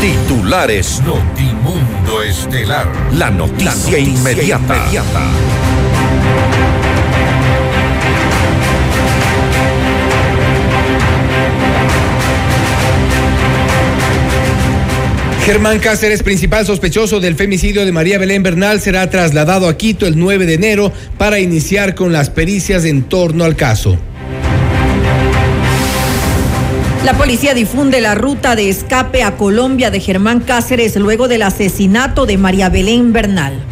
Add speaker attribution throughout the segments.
Speaker 1: Titulares Notimundo Estelar. La noticia, inmediata. inmediata.
Speaker 2: Germán Cáceres, principal sospechoso del femicidio de María Belén Bernal, será trasladado a Quito el 9 de enero para iniciar con las pericias en torno al caso.
Speaker 3: La policía difunde la ruta de escape a Colombia de Germán Cáceres luego del asesinato de María Belén Bernal.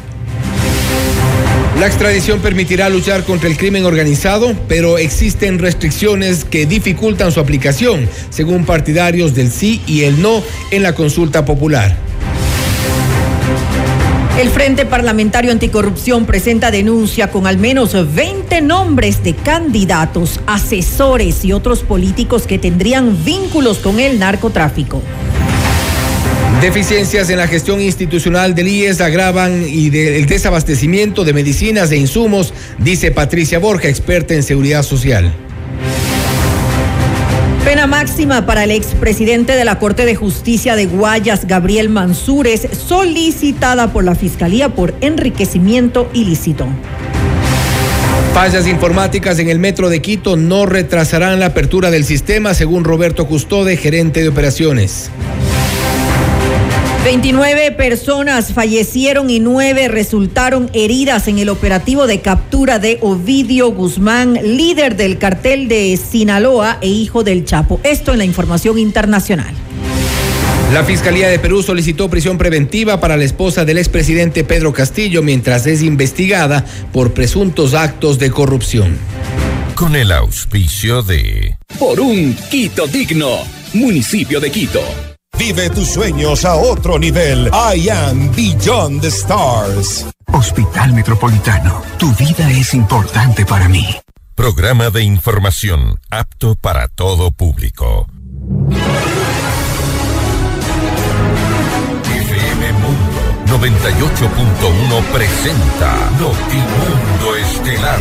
Speaker 2: La extradición permitirá luchar contra el crimen organizado, pero existen restricciones que dificultan su aplicación, según partidarios del sí y el no en la consulta popular.
Speaker 3: El Frente Parlamentario Anticorrupción presenta denuncia con al menos 20 nombres de candidatos, asesores y otros políticos que tendrían vínculos con el narcotráfico.
Speaker 2: Deficiencias en la gestión institucional del IES agravan y del desabastecimiento de medicinas e insumos, dice Patricia Borja, experta en seguridad social.
Speaker 3: Pena máxima para el expresidente de la Corte de Justicia de Guayas, Gabriel Mansúrez, solicitada por la Fiscalía por enriquecimiento ilícito.
Speaker 2: Fallas informáticas en el metro de Quito no retrasarán la apertura del sistema, según Roberto Custode, gerente de operaciones.
Speaker 3: 29 personas fallecieron y 9 resultaron heridas en el operativo de captura de Ovidio Guzmán, líder del cartel de Sinaloa e hijo del Chapo. Esto en la información internacional.
Speaker 2: La Fiscalía de Perú solicitó prisión preventiva para la esposa del expresidente Pedro Castillo mientras es investigada por presuntos actos de corrupción.
Speaker 1: Con el auspicio de...
Speaker 4: Por un Quito digno, municipio de Quito.
Speaker 5: Vive tus sueños a otro nivel. I am Beyond the Stars.
Speaker 6: Hospital Metropolitano, tu vida es importante para mí.
Speaker 1: Programa de información apto para todo público. FM Mundo 98.1 presenta Notimundo Estelar.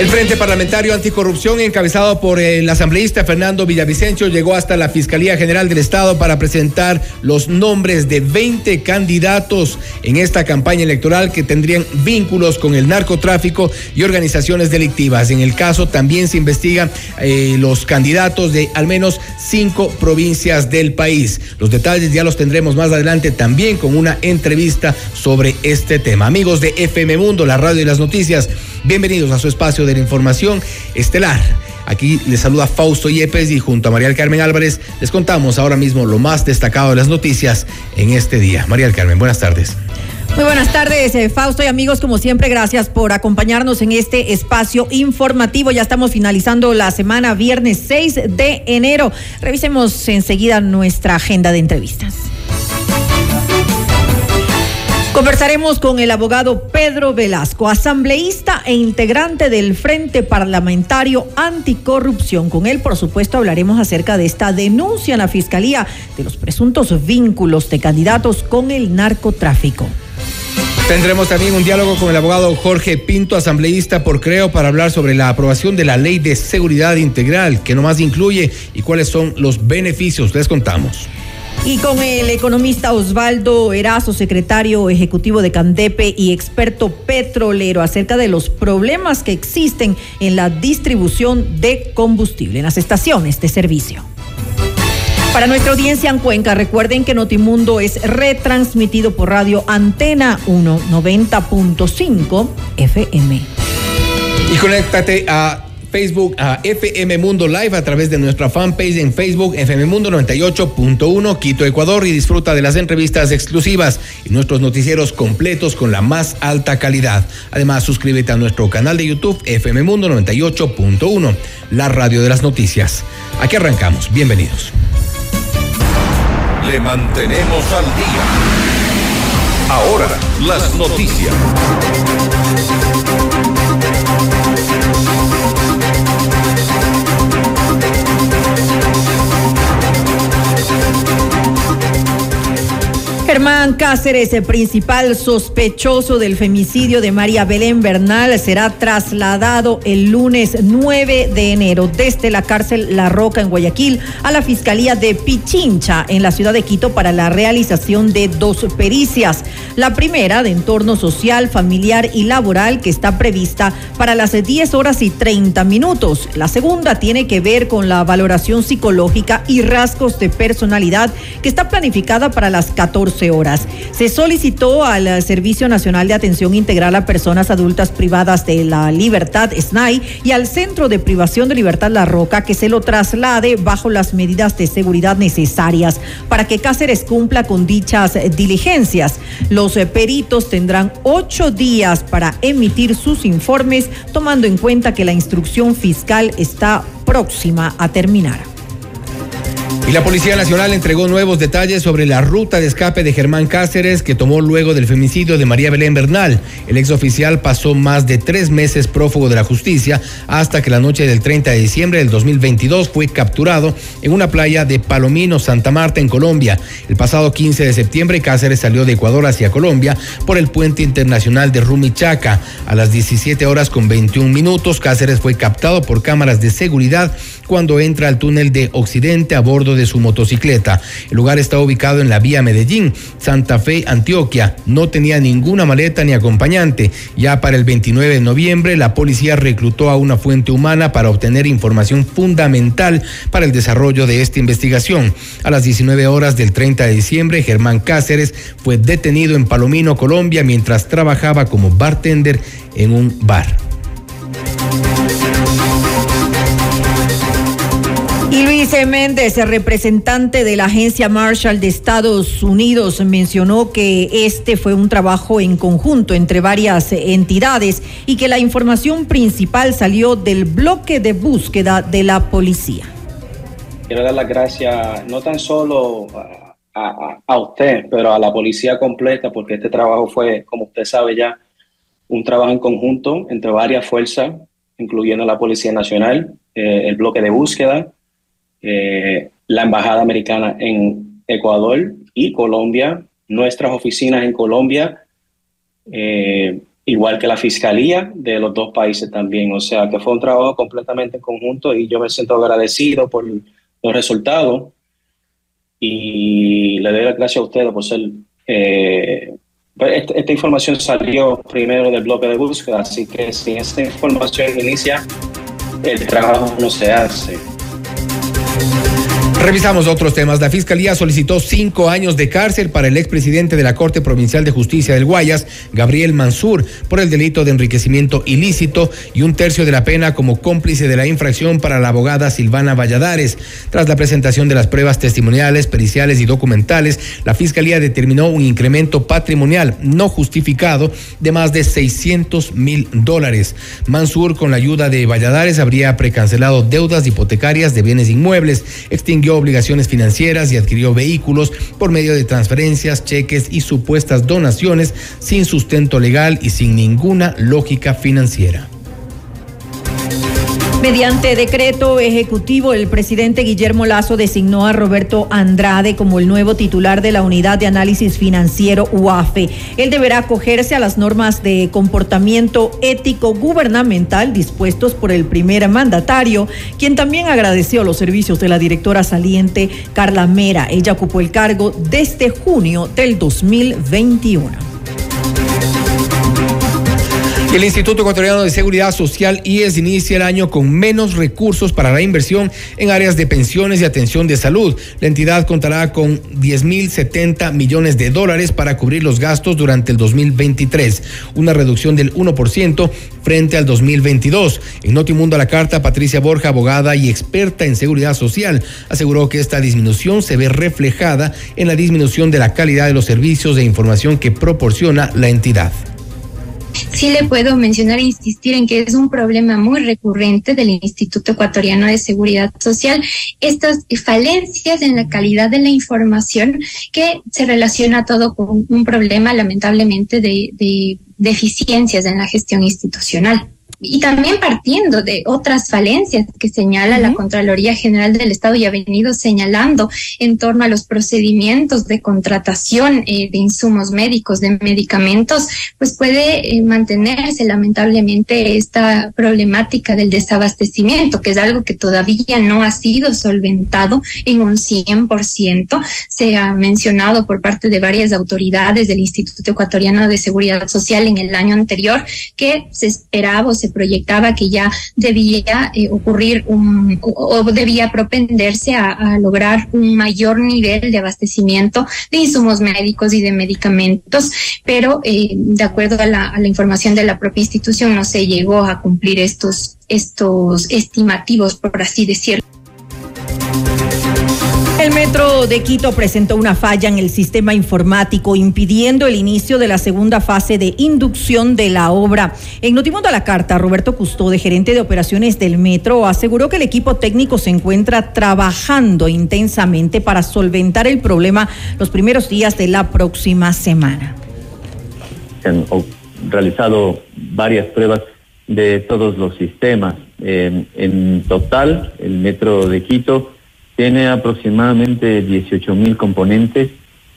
Speaker 2: El Frente Parlamentario Anticorrupción, encabezado por el asambleísta Fernando Villavicencio, llegó hasta la Fiscalía General del Estado para presentar los nombres de 20 candidatos en esta campaña electoral que tendrían vínculos con el narcotráfico y organizaciones delictivas. En el caso también se investigan eh, los candidatos de al menos cinco provincias del país. Los detalles ya los tendremos más adelante también con una entrevista sobre este tema. Amigos de FM Mundo, la radio y las noticias, bienvenidos a su espacio de la información estelar. Aquí les saluda Fausto Yepes y junto a María del Carmen Álvarez les contamos ahora mismo lo más destacado de las noticias en este día. María del Carmen, buenas tardes.
Speaker 3: Muy buenas tardes, eh, Fausto y amigos, como siempre, gracias por acompañarnos en este espacio informativo. Ya estamos finalizando la semana, viernes 6 de enero. Revisemos enseguida nuestra agenda de entrevistas. Conversaremos con el abogado Pedro Velasco, asambleísta e integrante del Frente Parlamentario Anticorrupción. Con él, por supuesto, hablaremos acerca de esta denuncia en la Fiscalía de los presuntos vínculos de candidatos con el narcotráfico.
Speaker 2: Tendremos también un diálogo con el abogado Jorge Pinto, asambleísta por Creo, para hablar sobre la aprobación de la ley de seguridad integral, que nomás incluye y cuáles son los beneficios. Les contamos.
Speaker 3: Y con el economista Osvaldo Erazo, secretario ejecutivo de Candepe y experto petrolero, acerca de los problemas que existen en la distribución de combustible en las estaciones de servicio. Para nuestra audiencia en Cuenca, recuerden que Notimundo es retransmitido por radio Antena 1 90.5 FM.
Speaker 2: Y conéctate a Facebook a FM Mundo Live a través de nuestra fanpage en Facebook FM Mundo 98.1 Quito, Ecuador y disfruta de las entrevistas exclusivas y nuestros noticieros completos con la más alta calidad. Además, suscríbete a nuestro canal de YouTube FM Mundo 98.1, la radio de las noticias. Aquí arrancamos. Bienvenidos.
Speaker 1: Le mantenemos al día. Ahora, las noticias.
Speaker 3: Germán Cáceres, el principal sospechoso del femicidio de María Belén Bernal, será trasladado el lunes 9 de enero desde la cárcel La Roca en Guayaquil a la Fiscalía de Pichincha en la ciudad de Quito para la realización de dos pericias. La primera de entorno social, familiar y laboral que está prevista para las 10 horas y 30 minutos. La segunda tiene que ver con la valoración psicológica y rasgos de personalidad que está planificada para las 14 horas. Se solicitó al Servicio Nacional de Atención Integral a Personas Adultas Privadas de la Libertad, SNAI, y al Centro de Privación de Libertad La Roca que se lo traslade bajo las medidas de seguridad necesarias para que Cáceres cumpla con dichas diligencias. Los peritos tendrán ocho días para emitir sus informes, tomando en cuenta que la instrucción fiscal está próxima a terminar.
Speaker 2: Y la Policía Nacional entregó nuevos detalles sobre la ruta de escape de Germán Cáceres que tomó luego del femicidio de María Belén Bernal. El exoficial pasó más de tres meses prófugo de la justicia hasta que la noche del 30 de diciembre del 2022 fue capturado en una playa de Palomino, Santa Marta, en Colombia. El pasado 15 de septiembre Cáceres salió de Ecuador hacia Colombia por el puente internacional de Rumichaca. A las 17 horas con 21 minutos Cáceres fue captado por cámaras de seguridad cuando entra al túnel de Occidente a bordo de su motocicleta. El lugar está ubicado en la vía Medellín, Santa Fe, Antioquia. No tenía ninguna maleta ni acompañante. Ya para el 29 de noviembre, la policía reclutó a una fuente humana para obtener información fundamental para el desarrollo de esta investigación. A las 19 horas del 30 de diciembre, Germán Cáceres fue detenido en Palomino, Colombia, mientras trabajaba como bartender en un bar.
Speaker 3: Luis Méndez, el representante de la agencia Marshall de Estados Unidos, mencionó que este fue un trabajo en conjunto entre varias entidades y que la información principal salió del bloque de búsqueda de la policía.
Speaker 7: Quiero dar las gracias no tan solo a, a, a usted, pero a la policía completa, porque este trabajo fue, como usted sabe ya, un trabajo en conjunto entre varias fuerzas, incluyendo la Policía Nacional, eh, el bloque de búsqueda, eh, la Embajada Americana en Ecuador y Colombia, nuestras oficinas en Colombia, eh, igual que la Fiscalía de los dos países también. O sea que fue un trabajo completamente en conjunto y yo me siento agradecido por los resultados y le doy las gracias a ustedes por ser... Eh, esta, esta, información salió primero del bloque de búsqueda, así que sin esta información inicia, el trabajo no se hace. Thank you.
Speaker 2: Revisamos otros temas. La Fiscalía solicitó cinco años de cárcel para el expresidente de la Corte Provincial de Justicia del Guayas, Gabriel Mansur, por el delito de enriquecimiento ilícito y un tercio de la pena como cómplice de la infracción para la abogada Silvana Valladares. Tras la presentación de las pruebas testimoniales, periciales y documentales, la Fiscalía determinó un incremento patrimonial no justificado de más de 600 mil dólares. Mansur, con la ayuda de Valladares, habría precancelado deudas hipotecarias de bienes inmuebles, extinguió obligaciones financieras y adquirió vehículos por medio de transferencias, cheques y supuestas donaciones sin sustento legal y sin ninguna lógica financiera.
Speaker 3: Mediante decreto ejecutivo, el presidente Guillermo Lazo designó a Roberto Andrade como el nuevo titular de la Unidad de Análisis Financiero UAFE. Él deberá acogerse a las normas de comportamiento ético gubernamental dispuestos por el primer mandatario, quien también agradeció los servicios de la directora saliente Carla Mera. Ella ocupó el cargo desde junio del 2021.
Speaker 2: El Instituto Ecuatoriano de Seguridad Social IES inicia el año con menos recursos para la inversión en áreas de pensiones y atención de salud. La entidad contará con 10.070 millones de dólares para cubrir los gastos durante el 2023, una reducción del 1% frente al 2022. En Notimundo a la Carta, Patricia Borja, abogada y experta en seguridad social, aseguró que esta disminución se ve reflejada en la disminución de la calidad de los servicios de información que proporciona la entidad
Speaker 8: sí le puedo mencionar e insistir en que es un problema muy recurrente del Instituto Ecuatoriano de Seguridad Social, estas falencias en la calidad de la información que se relaciona todo con un problema lamentablemente de, de deficiencias en la gestión institucional y también partiendo de otras falencias que señala la Contraloría General del Estado y ha venido señalando en torno a los procedimientos de contratación eh, de insumos médicos, de medicamentos, pues puede eh, mantenerse lamentablemente esta problemática del desabastecimiento, que es algo que todavía no ha sido solventado en un 100%. Se ha mencionado por parte de varias autoridades del Instituto Ecuatoriano de Seguridad Social en el año anterior que se esperaba o se proyectaba que ya debía eh, ocurrir un, o, debía propenderse a, lograr un mayor nivel de abastecimiento de insumos médicos y de medicamentos, pero eh, de acuerdo a la, a la información de la propia institución no se llegó a cumplir estos, estos estimativos, por así decirlo.
Speaker 3: El Metro de Quito presentó una falla en el sistema informático impidiendo el inicio de la segunda fase de inducción de la obra. En Notimundo a la Carta, Roberto Custode, gerente de operaciones del Metro, aseguró que el equipo técnico se encuentra trabajando intensamente para solventar el problema los primeros días de la próxima semana.
Speaker 9: Se han realizado varias pruebas de todos los sistemas. en total, el Metro de Quito tiene aproximadamente 18 mil componentes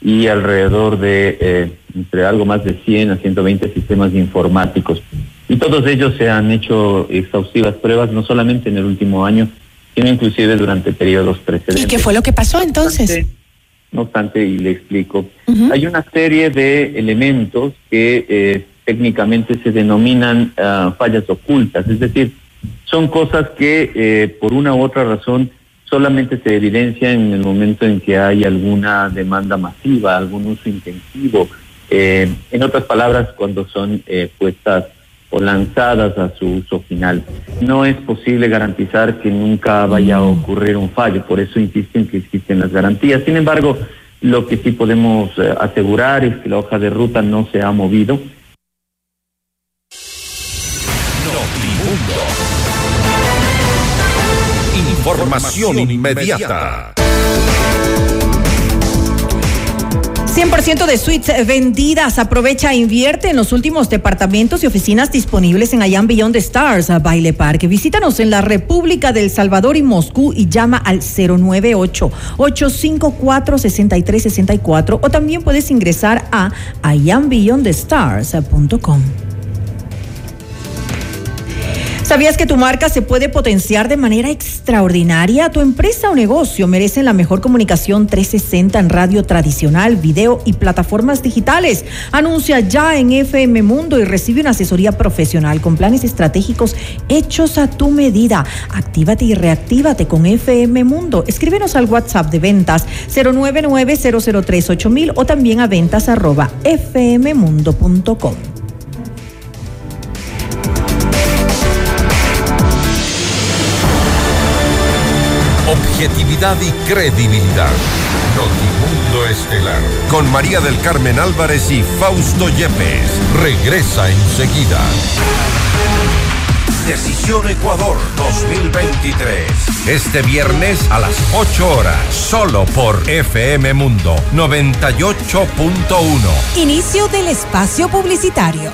Speaker 9: y alrededor de eh, entre algo más de 100 a 120 sistemas informáticos. Y todos ellos se han hecho exhaustivas pruebas, no solamente en el último año, sino inclusive durante periodos precedentes.
Speaker 10: ¿Y qué fue lo que pasó entonces?
Speaker 9: No obstante, y le explico, hay una serie de elementos que eh, técnicamente se denominan ah, fallas ocultas, es decir, son cosas que eh, por una u otra razón solamente se evidencia en el momento en que hay alguna demanda masiva, algún uso intensivo. Eh, en otras palabras, cuando son eh, puestas o lanzadas a su uso final. No es posible garantizar que nunca vaya a ocurrir un fallo, por eso insisten que existen las garantías. Sin embargo, lo que sí podemos eh, asegurar es que la hoja de ruta no se ha movido
Speaker 1: Información inmediata.
Speaker 3: 100% de suites vendidas. Aprovecha e invierte en los últimos departamentos y oficinas disponibles en Allan Beyond the Stars, Baile Parque. Visítanos en la República del Salvador y Moscú y llama al 098-854-6364 o también puedes ingresar a allanbeyondthestars.com. ¿Sabías que tu marca se puede potenciar de manera extraordinaria? Tu empresa o negocio merecen la mejor comunicación 360 en radio tradicional, video y plataformas digitales. Anuncia ya en FM Mundo y recibe una asesoría profesional con planes estratégicos hechos a tu medida. Actívate y reactívate con FM Mundo. Escríbenos al WhatsApp de ventas 099 003 o también a ventas arroba.
Speaker 1: Objetividad y credibilidad. Notimundo Estelar. Con María del Carmen Álvarez y Fausto Yepes. Regresa enseguida. Decisión Ecuador 2023. Este viernes a las 8 horas, solo por FM Mundo 98.1.
Speaker 10: Inicio del espacio publicitario.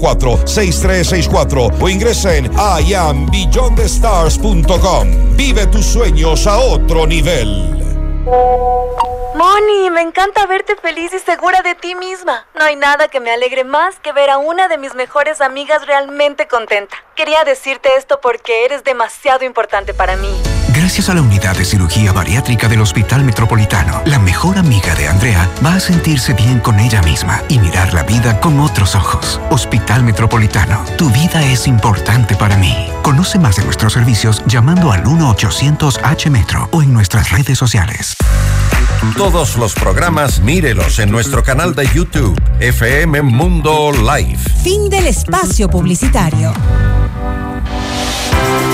Speaker 5: 098-854-6364 o ingresa en iambeyondthestars.com. Vive tus sueños a otro nivel.
Speaker 11: Moni, me encanta verte feliz y segura de ti misma. No hay nada que me alegre más que ver a una de mis mejores amigas realmente contenta. Quería decirte esto porque eres demasiado importante para mí.
Speaker 6: Gracias a la unidad de cirugía bariátrica del Hospital Metropolitano, la mejor amiga de Andrea va a sentirse bien con ella misma y mirar la vida con otros ojos. Hospital Metropolitano, tu vida es importante para mí. Conoce más de nuestros servicios llamando al 1-800-H-Metro o en nuestras redes sociales.
Speaker 1: Todos los programas mírelos en nuestro canal de YouTube, FM Mundo Live.
Speaker 12: Fin del espacio publicitario.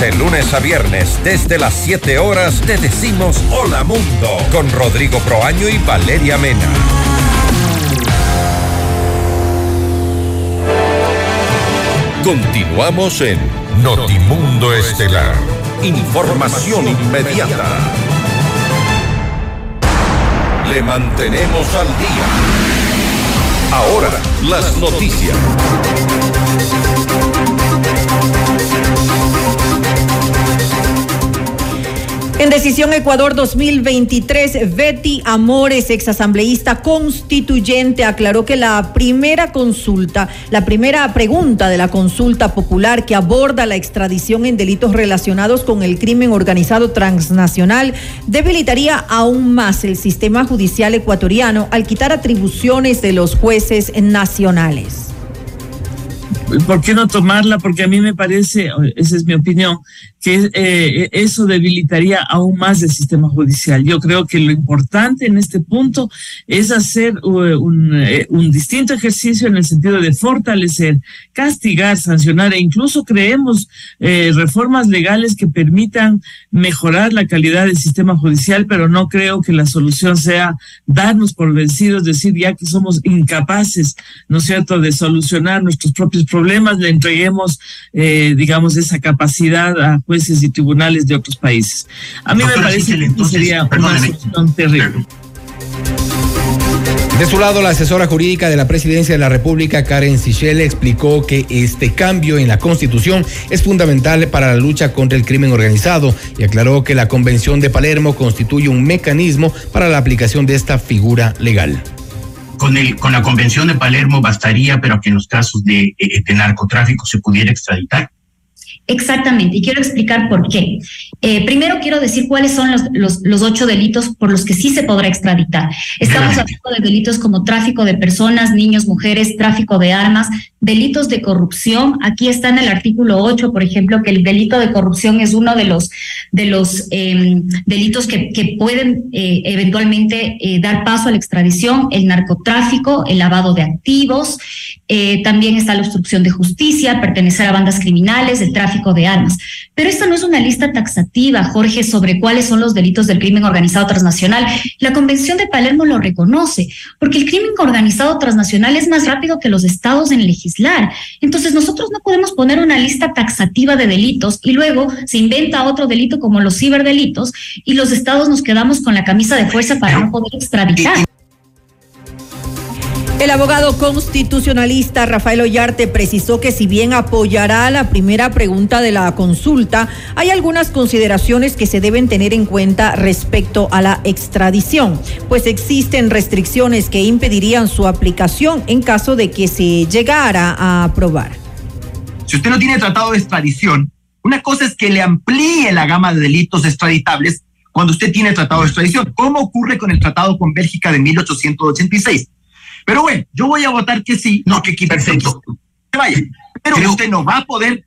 Speaker 1: De lunes a viernes, desde las 7 horas, te decimos Hola Mundo con Rodrigo Proaño y Valeria Mena. Continuamos en Notimundo Estelar. Información inmediata. Le mantenemos al día. Ahora, las noticias.
Speaker 3: En Decisión Ecuador 2023, Betty Amores, exasambleísta constituyente, aclaró que la primera consulta, la primera pregunta de la consulta popular que aborda la extradición en delitos relacionados con el crimen organizado transnacional debilitaría aún más el sistema judicial ecuatoriano al quitar atribuciones de los jueces nacionales.
Speaker 13: ¿Por qué no tomarla? Porque a mí me parece, esa es mi opinión, que eh, eso debilitaría aún más el sistema judicial. Yo creo que lo importante en este punto es hacer un, eh, un, distinto ejercicio en el sentido de fortalecer, castigar, sancionar e incluso creemos eh, reformas legales que permitan mejorar la calidad del sistema judicial, pero no creo que la solución sea darnos por vencidos, decir ya que somos incapaces, ¿no es cierto?, de solucionar nuestros propios problemas, le entreguemos, digamos, esa capacidad a jueces y tribunales de otros países. A mí me parece que esto sería una solución terrible.
Speaker 2: De su lado, la asesora jurídica de la Presidencia de la República, Karen Sichel, explicó que este cambio en la Constitución es fundamental para la lucha contra el crimen organizado y aclaró que la Convención de Palermo constituye un mecanismo para la aplicación de esta figura legal.
Speaker 14: Con, el, con la Convención de Palermo bastaría, pero que en los casos de, de narcotráfico se pudiera extraditar.
Speaker 15: Exactamente, y quiero explicar por qué. Eh, primero quiero decir cuáles son los, los, los, ocho delitos por los que sí se podrá extraditar. Estamos hablando de delitos como tráfico de personas, niños, mujeres, tráfico de armas, delitos de corrupción. Aquí está en el artículo 8, por ejemplo, que el delito de corrupción es uno de los, de los eh, delitos que, que pueden eh, eventualmente eh, dar paso a la extradición, el narcotráfico, el lavado de activos, también está la obstrucción de justicia, pertenecer a bandas criminales, el tráfico de armas. Pero esta no es una lista taxativa, Jorge, sobre cuáles son los delitos del crimen organizado transnacional. La Convención de Palermo lo reconoce, porque el crimen organizado transnacional es más rápido que los estados en legislar. Entonces nosotros no podemos poner una lista taxativa de delitos y luego se inventa otro delito como los ciberdelitos y los estados nos quedamos con la camisa de fuerza para no poder extraditar.
Speaker 3: El abogado constitucionalista Rafael Ollarte precisó que si bien apoyará la primera pregunta de la consulta, hay algunas consideraciones que se deben tener en cuenta respecto a la extradición, pues existen restricciones que impedirían su aplicación en caso de que se llegara a aprobar.
Speaker 16: Si usted no tiene tratado de extradición, Una cosa es que le amplíe la gama de delitos extraditables cuando usted tiene tratado de extradición, como ocurre con el tratado con Bélgica de 1886. Pero bueno, yo voy a votar que sí, no que quite perfecto. Que vaya. Pero usted no va a poder,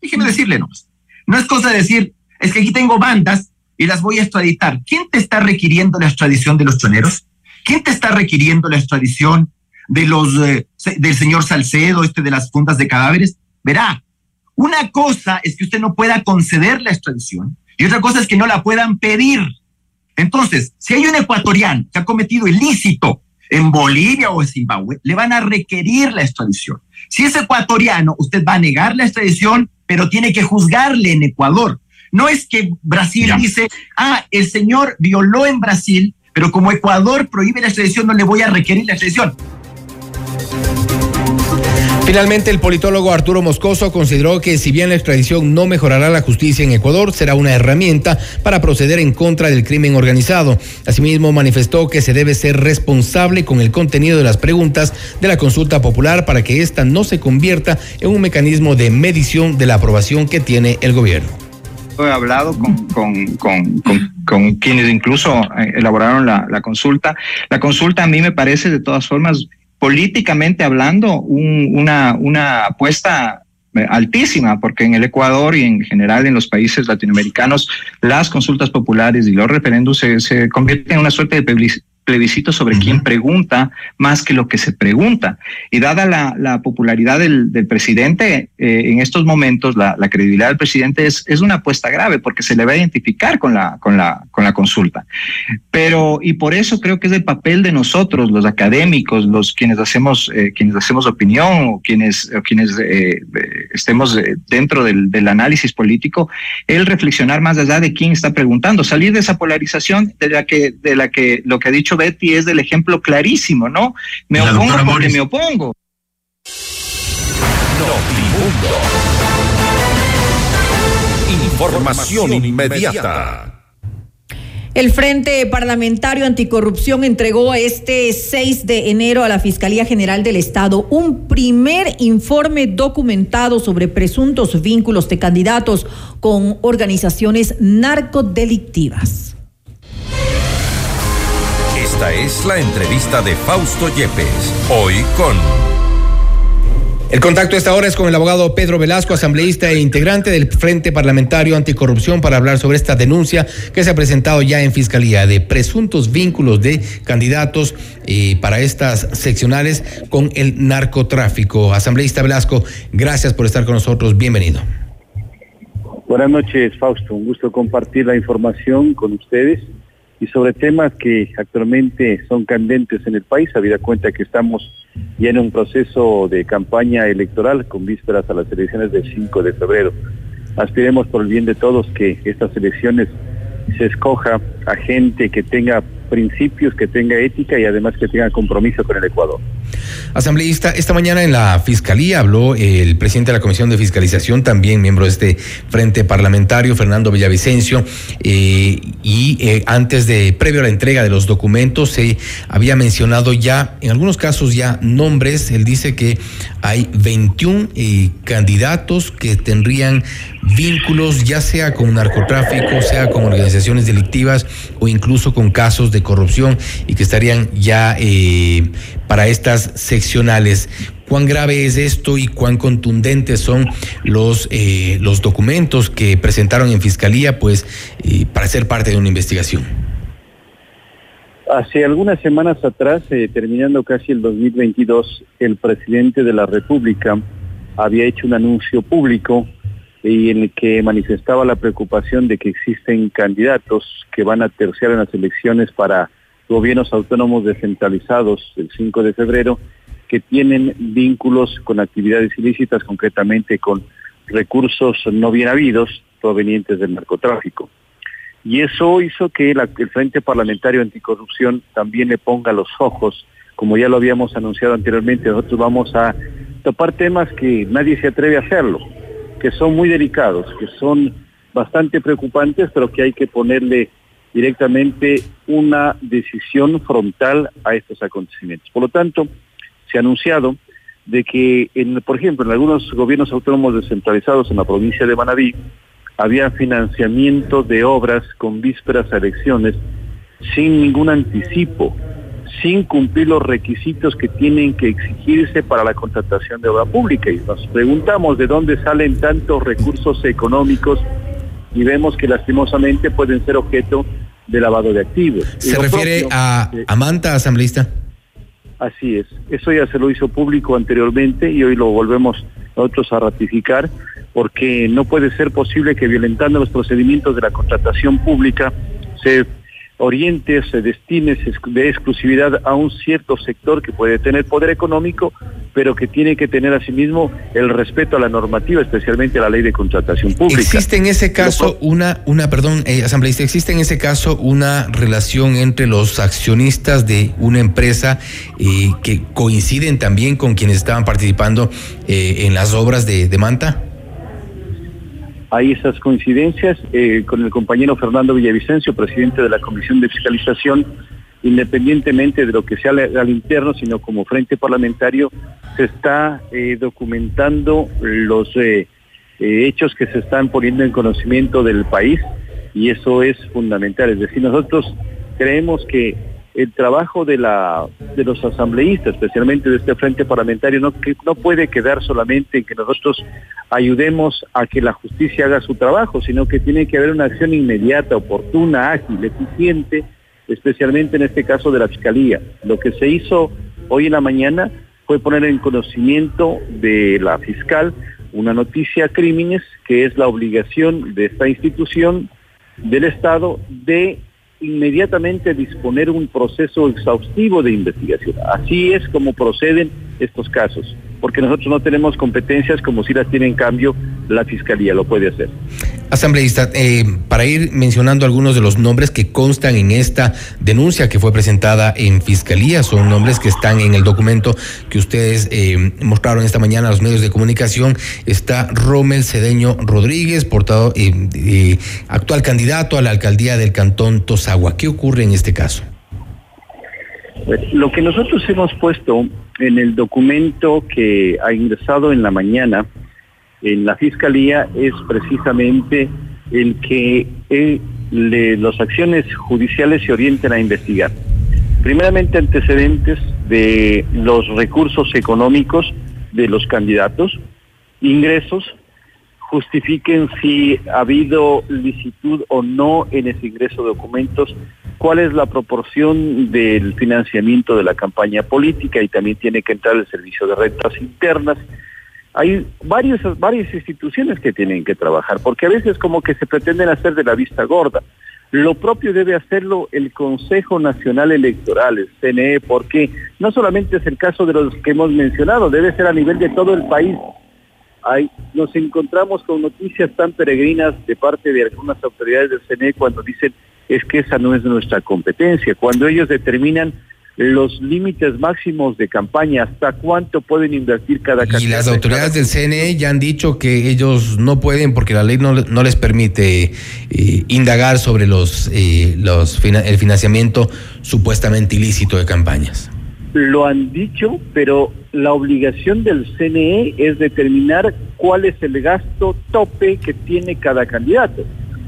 Speaker 16: déjeme decirle nomás. No es cosa de decir, es que aquí tengo bandas y las voy a extraditar. ¿Quién te está requiriendo la extradición de los choneros? ¿Quién te está requiriendo la extradición de los eh, del señor Salcedo, este de las fundas de cadáveres? Verá, una cosa es que usted no pueda conceder la extradición y otra cosa es que no la puedan pedir. Entonces, si hay un ecuatoriano que ha cometido ilícito en Bolivia o en Zimbabue, le van a requerir la extradición. Si es ecuatoriano, usted va a negar la extradición, pero tiene que juzgarle en Ecuador. No es que Brasil dice, ah, el señor violó en Brasil, pero como Ecuador prohíbe la extradición, no le voy a requerir la extradición.
Speaker 2: Finalmente, el politólogo Arturo Moscoso consideró que si bien la extradición no mejorará la justicia en Ecuador, será una herramienta para proceder en contra del crimen organizado. Asimismo, manifestó que se debe ser responsable con el contenido de las preguntas de la consulta popular para que ésta no se convierta en un mecanismo de medición de la aprobación que tiene el gobierno.
Speaker 17: He hablado con, quienes incluso eh, elaboraron la, la consulta. La consulta a mí me parece de todas formas políticamente hablando, una, una apuesta eh, altísima, porque en el Ecuador y en general en los países latinoamericanos, las consultas populares y los referendos se, se convierten en una suerte de plebiscito sobre quién pregunta más que lo que se pregunta. Y dada la, popularidad del, presidente, eh, en estos momentos la, credibilidad del presidente es, es una apuesta grave porque se le va a identificar con la, con la, con la consulta. Pero, y por eso creo que es el papel de nosotros, los académicos, los quienes hacemos, eh, quienes hacemos opinión o quienes, o quienes eh, estemos dentro del, del análisis político, el reflexionar más allá de quién está preguntando, salir de esa polarización de la que, de la que lo que ha dicho Betty es del ejemplo clarísimo, ¿no? Me opongo porque me opongo.
Speaker 1: Información inmediata.
Speaker 3: El Frente Parlamentario Anticorrupción entregó este 6 de enero a la Fiscalía General del Estado un primer informe documentado sobre presuntos vínculos de candidatos con organizaciones narcodelictivas.
Speaker 1: Esta es la entrevista de Fausto Yepes, hoy con...
Speaker 2: El contacto a esta hora es con el abogado Pedro Velasco, asambleísta e integrante del Frente Parlamentario Anticorrupción, para hablar sobre esta denuncia que se ha presentado ya en Fiscalía de presuntos vínculos de candidatos eh, para estas seccionales con el narcotráfico. Asambleísta Velasco, gracias por estar con nosotros. Bienvenido.
Speaker 18: Buenas noches, Fausto. Un gusto compartir la información con ustedes y sobre temas que actualmente son candentes en el país, habida cuenta que estamos ya en un proceso de campaña electoral con vísperas a las elecciones del 5 de febrero. Aspiremos por el bien de todos que estas elecciones se escoja a gente que tenga principios, que tenga ética y además que tenga compromiso con el Ecuador.
Speaker 2: Asambleísta, esta mañana en la Fiscalía habló el presidente de la Comisión de Fiscalización, también miembro de este Frente Parlamentario, Fernando Villavicencio, eh, y eh, antes de, previo a la entrega de los documentos, se había mencionado ya, en algunos casos ya nombres, él dice que hay 21 eh, candidatos que tendrían vínculos ya sea con narcotráfico, sea con organizaciones delictivas o incluso con casos de corrupción y que estarían ya eh, para estas seccionales. ¿Cuán grave es esto y cuán contundentes son los, eh, los documentos que presentaron en Fiscalía pues, eh, para ser parte de una investigación?
Speaker 18: Hace algunas semanas atrás, terminando casi el 2022, el presidente de la República había hecho un anuncio público y en el que manifestaba la preocupación de que existen candidatos que van a terciar en las elecciones para gobiernos autónomos descentralizados el 5 de febrero que tienen vínculos con actividades ilícitas, concretamente con recursos no bien habidos provenientes del narcotráfico. Y eso hizo que el Frente Parlamentario Anticorrupción también le ponga los ojos, como ya lo habíamos anunciado anteriormente, nosotros vamos a topar temas que nadie se atreve a hacerlo, que son muy delicados, que son bastante preocupantes, pero que hay que ponerle directamente una decisión frontal a estos acontecimientos. Por lo tanto, se ha anunciado de que, por ejemplo, en algunos gobiernos autónomos descentralizados en la provincia de Manabí, había financiamiento de obras con vísperas a elecciones sin ningún anticipo, sin cumplir los requisitos que tienen que exigirse para la contratación de obra pública. Y nos preguntamos de dónde salen tantos recursos económicos y vemos que lastimosamente pueden ser objeto de lavado de activos.
Speaker 2: ¿Se refiere a, a Manta, asambleísta?
Speaker 18: Así es. Eso ya se lo hizo público anteriormente y hoy lo volvemos nosotros a ratificar porque no puede ser posible que violentando los procedimientos de la contratación pública se oriente, se destine de exclusividad a un cierto sector que puede tener poder económico, pero que tiene que tener asimismo el respeto a la normativa, especialmente a la ley de contratación pública.
Speaker 2: ¿Existe en ese caso una, una perdón, eh, asambleísta, existe en ese caso una relación entre los accionistas de una empresa eh, que coinciden también con quienes estaban participando eh, en las obras de, de Manta?
Speaker 18: Hay esas coincidencias eh, con el compañero Fernando Villavicencio, presidente de la Comisión de Fiscalización, independientemente de lo que sea al interno, sino como frente parlamentario, se está eh, documentando los eh, hechos que se están poniendo en conocimiento del país y eso es fundamental. Es decir, nosotros creemos que el trabajo de la de los asambleístas, especialmente de este frente parlamentario, no, que no puede quedar solamente en que nosotros ayudemos a que la justicia haga su trabajo, sino que tiene que haber una acción inmediata, oportuna, ágil, eficiente, especialmente en este caso de la Fiscalía. Lo que se hizo hoy en la mañana fue poner en conocimiento de la fiscal una noticia crímenes, que es la obligación de esta institución del Estado de inmediatamente disponer un proceso exhaustivo de investigación. Así es como proceden estos casos, porque nosotros no tenemos competencias como si las tiene en cambio la Fiscalía, lo puede hacer.
Speaker 2: Asambleísta, eh, para ir mencionando algunos de los nombres que constan en esta denuncia que fue presentada en Fiscalía, son nombres que están en el documento que ustedes eh, mostraron esta mañana a los medios de comunicación. Está Rommel Cedeño Rodríguez, portado, eh, actual candidato a la alcaldía del Cantón Tosagua. ¿Qué ocurre en este caso?
Speaker 18: Lo que nosotros hemos puesto en el documento que ha ingresado en la mañana en la Fiscalía es precisamente el que eh, las acciones judiciales se orienten a investigar. Primeramente antecedentes de los recursos económicos de los candidatos, ingresos, justifiquen si ha habido licitud o no en ese ingreso de documentos, cuál es la proporción del financiamiento de la campaña política y también tiene que entrar el servicio de rentas internas, hay varias, varias instituciones que tienen que trabajar, porque a veces como que se pretenden hacer de la vista gorda. Lo propio debe hacerlo el Consejo Nacional Electoral, el CNE, porque no solamente es el caso de los que hemos mencionado, debe ser a nivel de todo el país. Hay, nos encontramos con noticias tan peregrinas de parte de algunas autoridades del CNE cuando dicen es que esa no es nuestra competencia, cuando ellos determinan los límites máximos de campaña, hasta cuánto pueden invertir cada candidato.
Speaker 2: Y las autoridades del CNE ya han dicho que ellos no pueden porque la ley no, no les permite eh, indagar sobre los, eh, los el financiamiento supuestamente ilícito de campañas.
Speaker 18: Lo han dicho, pero la obligación del CNE es determinar cuál es el gasto tope que tiene cada candidato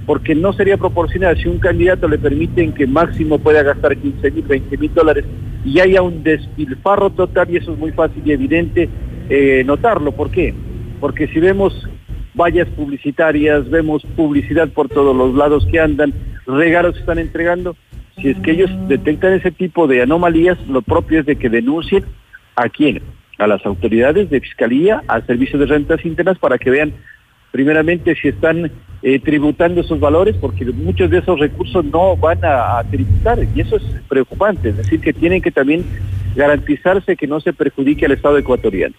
Speaker 18: porque no sería proporcional si un candidato le permiten que máximo pueda gastar 15 mil, 20 mil dólares y haya un despilfarro total y eso es muy fácil y evidente eh, notarlo. ¿Por qué? Porque si vemos vallas publicitarias, vemos publicidad por todos los lados que andan, regalos que están entregando, si es que ellos detectan ese tipo de anomalías, lo propio es de que denuncien a quién, a las autoridades de fiscalía, al servicio de rentas internas para que vean primeramente si están eh, tributando esos valores, porque muchos de esos recursos no van a, tributar, y eso es preocupante, es decir, que tienen que también garantizarse que no se perjudique al Estado ecuatoriano.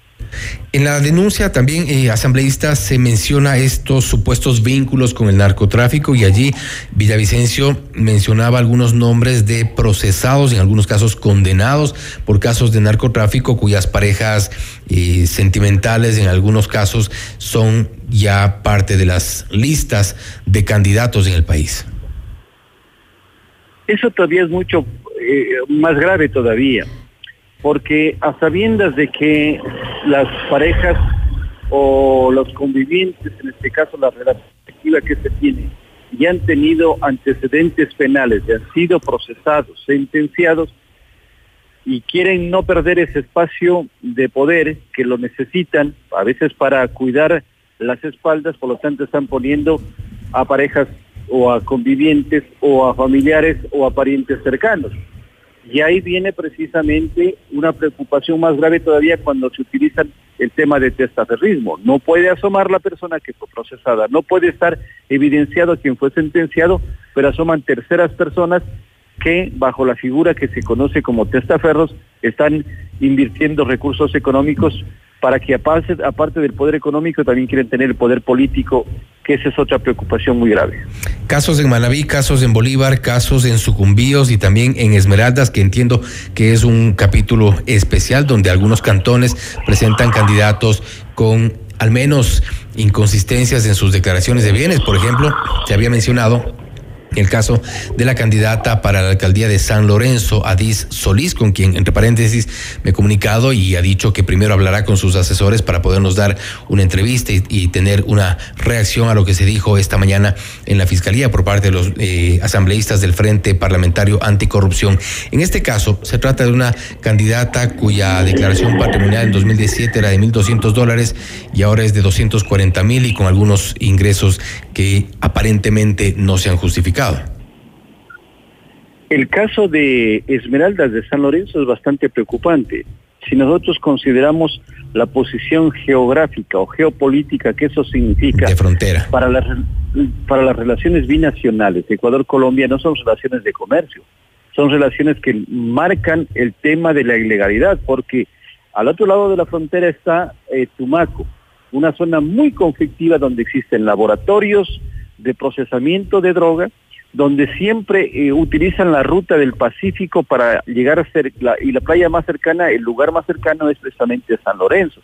Speaker 2: En la denuncia también, eh, asambleísta, se menciona estos supuestos vínculos con el narcotráfico y allí Villavicencio mencionaba algunos nombres de procesados, en algunos casos condenados por casos de narcotráfico, cuyas parejas eh, sentimentales en algunos casos son ya parte de las listas de candidatos en el país.
Speaker 18: Eso todavía es mucho eh, más grave todavía porque a sabiendas de que las parejas o los convivientes, en este caso la relación que se tiene, ya han tenido antecedentes penales, ya han sido procesados, sentenciados, y quieren no perder ese espacio de poder que lo necesitan, a veces para cuidar las espaldas, por lo tanto están poniendo a parejas o a convivientes o a familiares o a parientes cercanos. Y ahí viene precisamente una preocupación más grave todavía cuando se utilizan el tema de testaferrismo. No puede asomar la persona que fue procesada, no puede estar evidenciado quien fue sentenciado, pero asoman terceras personas que bajo la figura que se conoce como testaferros están invirtiendo recursos económicos para que aparte, aparte del poder económico también quieren tener el poder político, que esa es otra preocupación muy grave.
Speaker 2: Casos en Manabí, casos en Bolívar, casos en Sucumbíos y también en Esmeraldas, que entiendo que es un capítulo especial donde algunos cantones presentan candidatos con al menos inconsistencias en sus declaraciones de bienes. Por ejemplo, se había mencionado el caso de la candidata para la alcaldía de San Lorenzo, Adis Solís, con quien, entre paréntesis, me he comunicado y ha dicho que primero hablará con sus asesores para podernos dar una entrevista y, tener una reacción a lo que se dijo esta mañana en la Fiscalía por parte de los eh, asambleístas del Frente Parlamentario Anticorrupción. En este caso, se trata de una candidata cuya declaración patrimonial en 2017 era de 1.200 dólares y ahora es de 240 mil y con algunos ingresos que aparentemente no se han justificado.
Speaker 18: El caso de Esmeraldas de San Lorenzo es bastante preocupante. Si nosotros consideramos la posición geográfica o geopolítica que eso significa
Speaker 2: de frontera
Speaker 18: para las para las relaciones binacionales Ecuador-Colombia no son relaciones de comercio, son relaciones que marcan el tema de la ilegalidad, porque al otro lado de la frontera está eh, Tumaco, una zona muy conflictiva donde existen laboratorios de procesamiento de droga, donde siempre eh, utilizan la ruta del Pacífico para llegar a ser, la, y la playa más cercana, el lugar más cercano es precisamente San Lorenzo.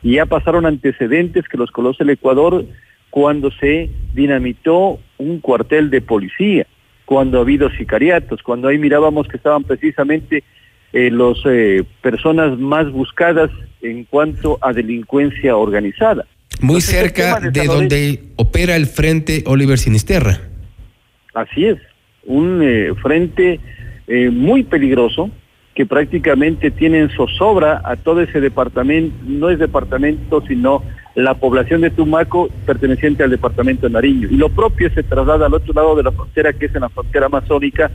Speaker 18: Y ya pasaron antecedentes que los conoce el Ecuador cuando se dinamitó un cuartel de policía, cuando ha habido sicariatos, cuando ahí mirábamos que estaban precisamente eh, las eh, personas más buscadas en cuanto a delincuencia organizada.
Speaker 2: Muy cerca de, donde opera el Frente Oliver Sinisterra.
Speaker 18: Así es, un eh, frente eh, muy peligroso que prácticamente tiene en zozobra a todo ese departamento, no es departamento, sino la población de Tumaco perteneciente al departamento de Nariño. Y lo propio se traslada al otro lado de la frontera, que es en la frontera amazónica,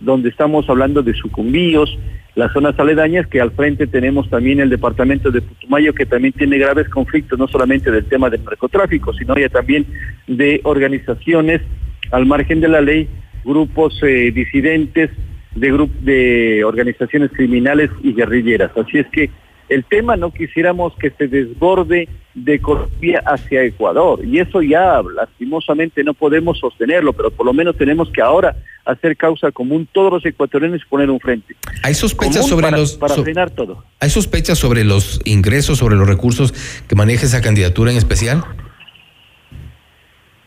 Speaker 18: donde estamos hablando de sucumbíos, las zonas aledañas, que al frente tenemos también el departamento de Putumayo, que también tiene graves conflictos, no solamente del tema del narcotráfico, sino ya también de organizaciones al margen de la ley, grupos eh, disidentes, de, de organizaciones criminales y guerrilleras. Así es que el tema no quisiéramos que se desborde de Colombia hacia Ecuador y eso ya lastimosamente no podemos sostenerlo, pero por lo menos tenemos que ahora hacer causa común todos los ecuatorianos y poner un frente.
Speaker 2: Hay sospechas sobre los
Speaker 18: para frenar todo.
Speaker 2: Hay sospechas sobre los ingresos, sobre los recursos que maneja esa candidatura en especial.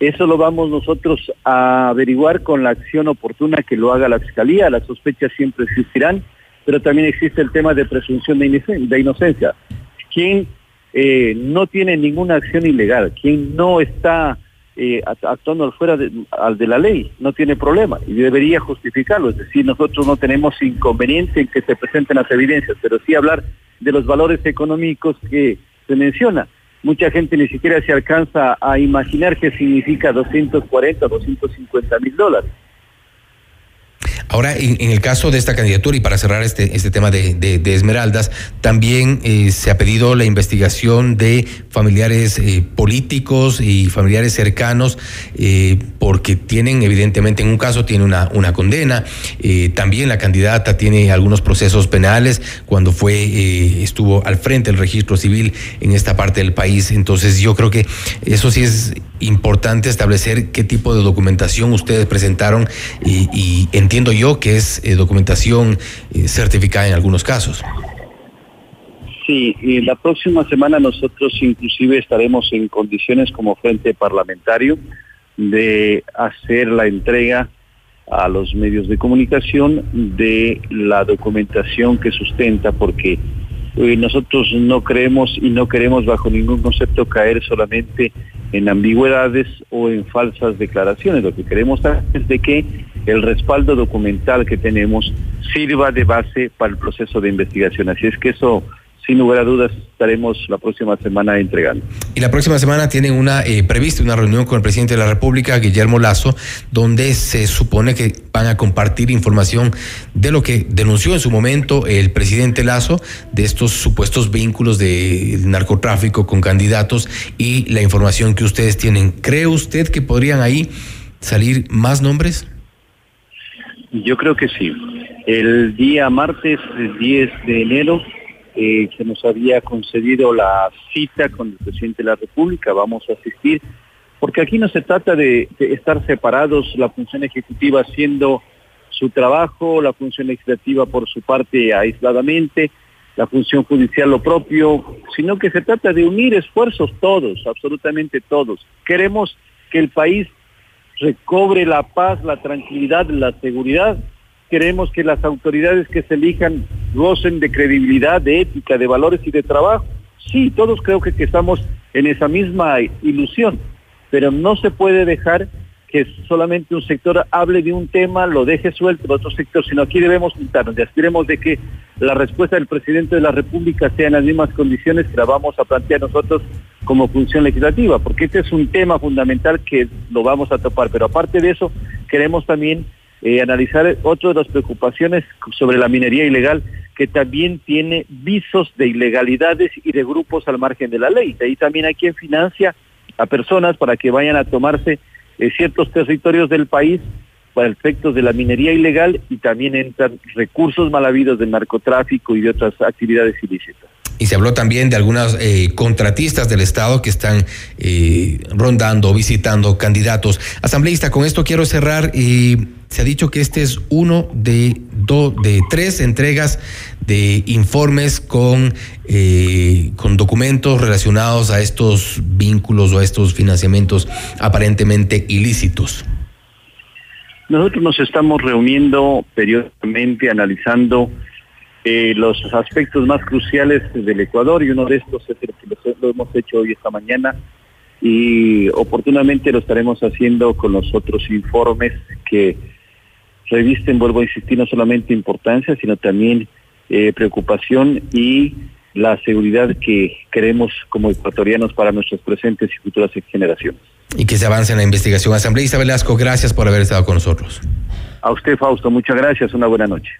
Speaker 18: Eso lo vamos nosotros a averiguar con la acción oportuna que lo haga la Fiscalía. Las sospechas siempre existirán, pero también existe el tema de presunción de, inocencia. Quien eh, no tiene ninguna acción ilegal, quien no está eh, actuando fuera al de la ley, no tiene problema y debería justificarlo. Es decir, nosotros no tenemos inconveniente en que se presenten las evidencias, pero sí hablar de los valores económicos que se menciona mucha gente ni siquiera se alcanza a imaginar qué significa 240, 250 mil dólares.
Speaker 2: Ahora, en, el caso de esta candidatura, y para cerrar este, este tema de, Esmeraldas, también eh, se ha pedido la investigación de familiares eh, políticos y familiares cercanos, eh, porque tienen, evidentemente, en un caso tiene una, una condena. también la candidata tiene algunos procesos penales cuando fue, estuvo al frente del registro civil en esta parte del país. Entonces, yo creo que eso sí es importante establecer qué tipo de documentación ustedes presentaron y, y entiendo yo que es eh, documentación eh, certificada en algunos casos.
Speaker 18: Sí, y la próxima semana nosotros inclusive estaremos en condiciones como frente parlamentario de hacer la entrega a los medios de comunicación de la documentación que sustenta, porque nosotros no creemos y no queremos bajo ningún concepto caer solamente en ambigüedades o en falsas declaraciones. Lo que queremos es de que el respaldo documental que tenemos sirva de base para el proceso de investigación. Así es que eso sin lugar a dudas estaremos la próxima semana entregando.
Speaker 2: Y la próxima semana tienen una eh, prevista una reunión con el presidente de la República, Guillermo Lazo, donde se supone que van a compartir información de lo que denunció en su momento el presidente Lazo, de estos supuestos vínculos de narcotráfico con candidatos y la información que ustedes tienen. ¿Cree usted que podrían ahí salir más nombres?
Speaker 18: Yo creo que sí. El día martes 10 de enero eh, se nos había concedido la cita con el presidente de la República, vamos a asistir, porque aquí no se trata de, estar separados, la función ejecutiva haciendo su trabajo, la función legislativa por su parte aisladamente, la función judicial lo propio, sino que se trata de unir esfuerzos todos, absolutamente todos. Queremos que el país recobre la paz, la tranquilidad, la seguridad queremos que las autoridades que se elijan gocen de credibilidad, de ética, de valores y de trabajo. Sí, todos creo que, estamos en esa misma ilusión, pero no se puede dejar que solamente un sector hable de un tema, lo deje suelto el otro sector, sino aquí debemos juntarnos y aspiremos de que la respuesta del presidente de la República sea en las mismas condiciones que la vamos a plantear nosotros como función legislativa, porque este es un tema fundamental que lo vamos a topar, pero aparte de eso, queremos también eh, analizar otra de las preocupaciones sobre la minería ilegal que también tiene visos de ilegalidades y de grupos al margen de la ley. De ahí también hay quien financia a personas para que vayan a tomarse eh, ciertos territorios del país para efectos de la minería ilegal y también entran recursos mal habidos del narcotráfico y de otras actividades ilícitas.
Speaker 2: Y se habló también de algunas eh, contratistas del Estado que están eh, rondando, visitando candidatos. Asambleísta, con esto quiero cerrar. y se ha dicho que este es uno de, de tres entregas de informes con, eh, con documentos relacionados a estos vínculos o a estos financiamientos aparentemente ilícitos.
Speaker 18: Nosotros nos estamos reuniendo periódicamente analizando eh, los aspectos más cruciales del Ecuador y uno de estos es el que lo hemos hecho hoy esta mañana y oportunamente lo estaremos haciendo con los otros informes que revisten, vuelvo a insistir, no solamente importancia, sino también eh, preocupación y la seguridad que queremos como ecuatorianos para nuestras presentes y futuras generaciones.
Speaker 2: Y que se avance en la investigación. Asambleísta Velasco, gracias por haber estado con nosotros.
Speaker 18: A usted, Fausto, muchas gracias. Una buena noche.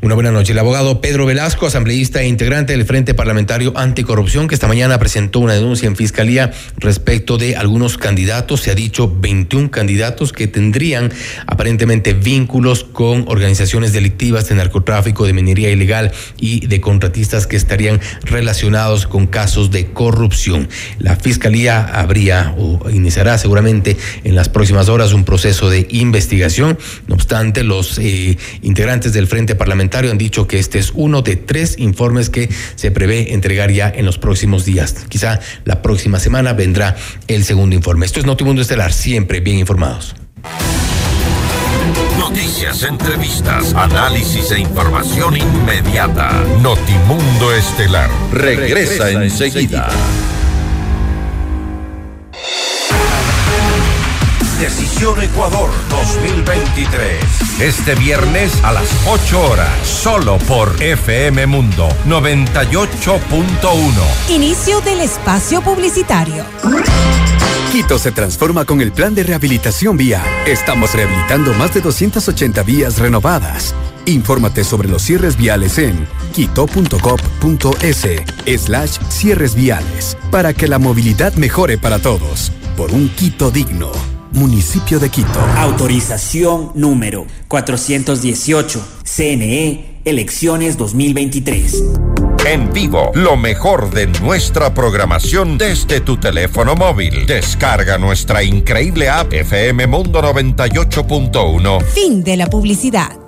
Speaker 2: Una buena noche. El abogado Pedro Velasco, asambleísta e integrante del Frente Parlamentario Anticorrupción, que esta mañana presentó una denuncia en Fiscalía respecto de algunos candidatos. Se ha dicho 21 candidatos que tendrían aparentemente vínculos con organizaciones delictivas de narcotráfico, de minería ilegal y de contratistas que estarían relacionados con casos de corrupción. La Fiscalía habría o iniciará seguramente en las próximas horas un proceso de investigación. No obstante, los eh, integrantes del Frente Parlamentario han dicho que este es uno de tres informes que se prevé entregar ya en los próximos días. Quizá la próxima semana vendrá el segundo informe. Esto es Notimundo Estelar, siempre bien informados.
Speaker 1: Noticias, entrevistas, análisis e información inmediata. Notimundo Estelar regresa, enseguida. Decisión Ecuador 2023. Este viernes a las 8 horas, solo por FM Mundo 98.1.
Speaker 12: Inicio del espacio publicitario.
Speaker 19: Quito se transforma con el plan de rehabilitación vía. Estamos rehabilitando más de 280 vías renovadas. Infórmate sobre los cierres viales en quito.gov.es slash cierres viales para que la movilidad mejore para todos. Por un Quito digno. Municipio de Quito.
Speaker 20: Autorización número 418. CNE, elecciones 2023.
Speaker 1: En vivo, lo mejor de nuestra programación desde tu teléfono móvil. Descarga nuestra increíble app FM Mundo 98.1.
Speaker 12: Fin de la publicidad.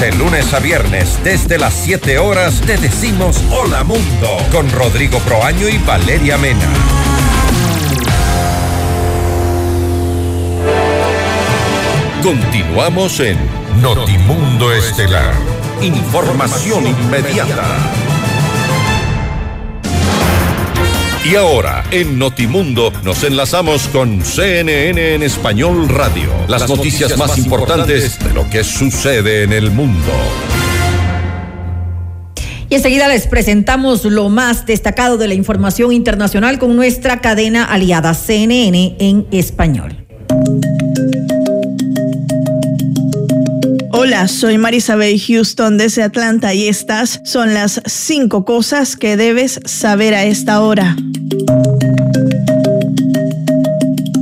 Speaker 1: De lunes a viernes, desde las 7 horas, te decimos Hola Mundo con Rodrigo Proaño y Valeria Mena. Continuamos en Notimundo Estelar. Información inmediata. Y ahora, en Notimundo, nos enlazamos con CNN en Español Radio. Las, noticias, más importantes de lo que sucede en el mundo.
Speaker 3: Y enseguida les presentamos lo más destacado de la información internacional con nuestra cadena aliada CNN en español.
Speaker 21: Hola, soy Marisabel Houston desde Atlanta y estas son las cinco cosas que debes saber a esta hora.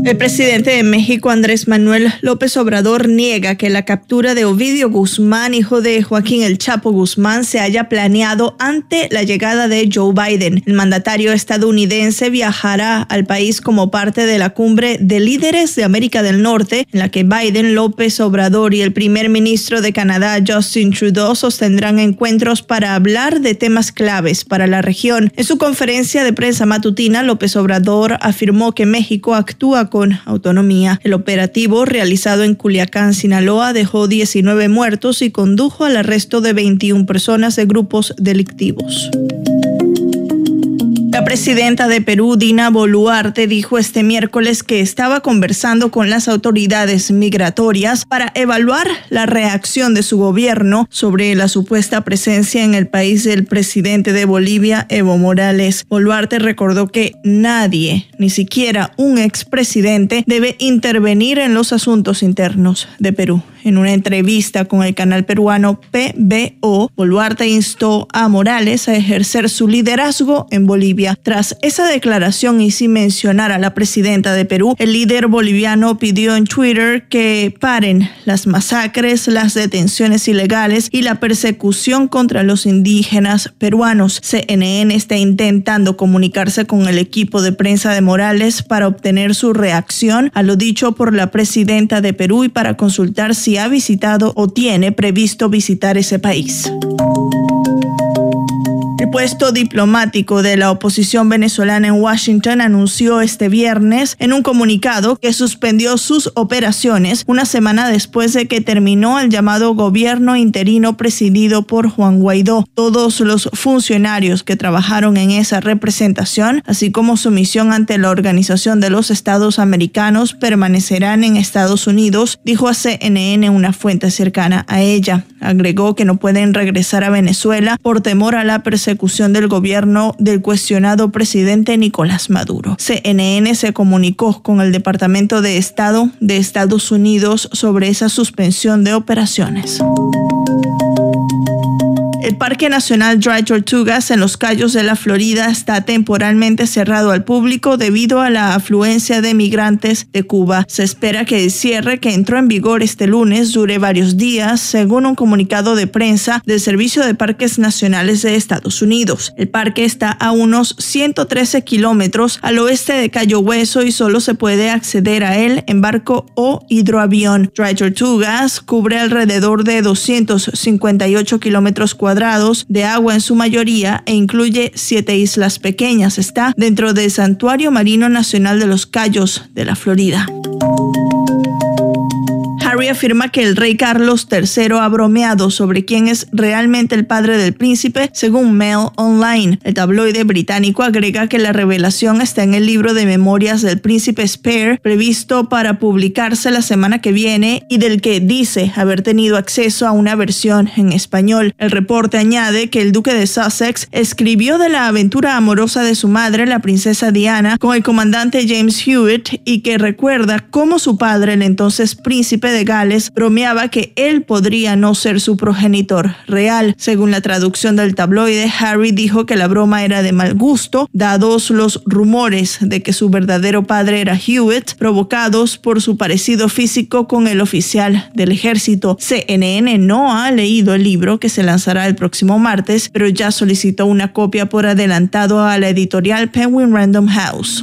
Speaker 21: El presidente de México, Andrés Manuel López Obrador, niega que la captura de Ovidio Guzmán, hijo de Joaquín El Chapo Guzmán, se haya planeado ante la llegada de Joe Biden. El mandatario estadounidense viajará al país como parte de la cumbre de líderes de América del Norte, en la que Biden, López Obrador y el primer ministro de Canadá, Justin Trudeau, sostendrán encuentros para hablar de temas claves para la región. En su conferencia de prensa matutina, López Obrador afirmó que México actúa con autonomía. El operativo realizado en Culiacán, Sinaloa, dejó 19 muertos y condujo al arresto de 21 personas de grupos delictivos. La presidenta de Perú, Dina Boluarte, dijo este miércoles que estaba conversando con las autoridades migratorias para evaluar la reacción de su gobierno sobre la supuesta presencia en el país del presidente de Bolivia, Evo Morales. Boluarte recordó que nadie, ni siquiera un expresidente, debe intervenir en los asuntos internos de Perú. En una entrevista con el canal peruano PBO, Boluarte instó a Morales a ejercer su liderazgo en Bolivia. Tras esa declaración y sin mencionar a la presidenta de Perú, el líder boliviano pidió en Twitter que paren las masacres, las detenciones ilegales y la persecución contra los indígenas peruanos. CNN está intentando comunicarse con el equipo de prensa de Morales para obtener su reacción a lo dicho por la presidenta de Perú y para consultar si ha visitado o tiene previsto visitar ese país. El puesto diplomático de la oposición venezolana en Washington anunció este viernes en un comunicado que suspendió sus operaciones una semana después de que terminó el llamado gobierno interino presidido por Juan Guaidó. Todos los funcionarios que trabajaron en esa representación, así como su misión ante la Organización de los Estados Americanos, permanecerán en Estados Unidos, dijo a CNN una fuente cercana a ella. Agregó que no pueden regresar a Venezuela por temor a la persecución del gobierno del cuestionado presidente Nicolás Maduro. CNN se comunicó con el Departamento de Estado de Estados Unidos sobre esa suspensión de operaciones. El Parque Nacional Dry Tortugas en los Cayos de la Florida está temporalmente cerrado al público debido a la afluencia de migrantes de Cuba. Se espera que el cierre que entró en vigor este lunes dure varios días, según un comunicado de prensa del Servicio de Parques Nacionales de Estados Unidos. El parque está a unos 113 kilómetros al oeste de Cayo Hueso y solo se puede acceder a él en barco o hidroavión. Dry Tortugas cubre alrededor de 258 kilómetros cuadrados de agua en su mayoría e incluye siete islas pequeñas. Está dentro del Santuario Marino Nacional de los Cayos de la Florida. Harry afirma que el rey Carlos III ha bromeado sobre quién es realmente el padre del príncipe, según Mail Online. El tabloide británico agrega que la revelación está en el libro de memorias del príncipe Spare, previsto para publicarse la semana que viene y del que dice haber tenido acceso a una versión en español. El reporte añade que el duque de Sussex escribió de la aventura amorosa de su madre, la princesa Diana, con el comandante James Hewitt y que recuerda cómo su padre, el entonces príncipe de legales, bromeaba que él podría no ser su progenitor real. Según la traducción del tabloide, Harry dijo que la broma era de mal gusto, dados los rumores de que su verdadero padre era Hewitt, provocados por su parecido físico con el oficial del ejército. CNN no ha leído el libro que se lanzará el próximo martes, pero ya solicitó una copia por adelantado a la editorial Penguin Random House.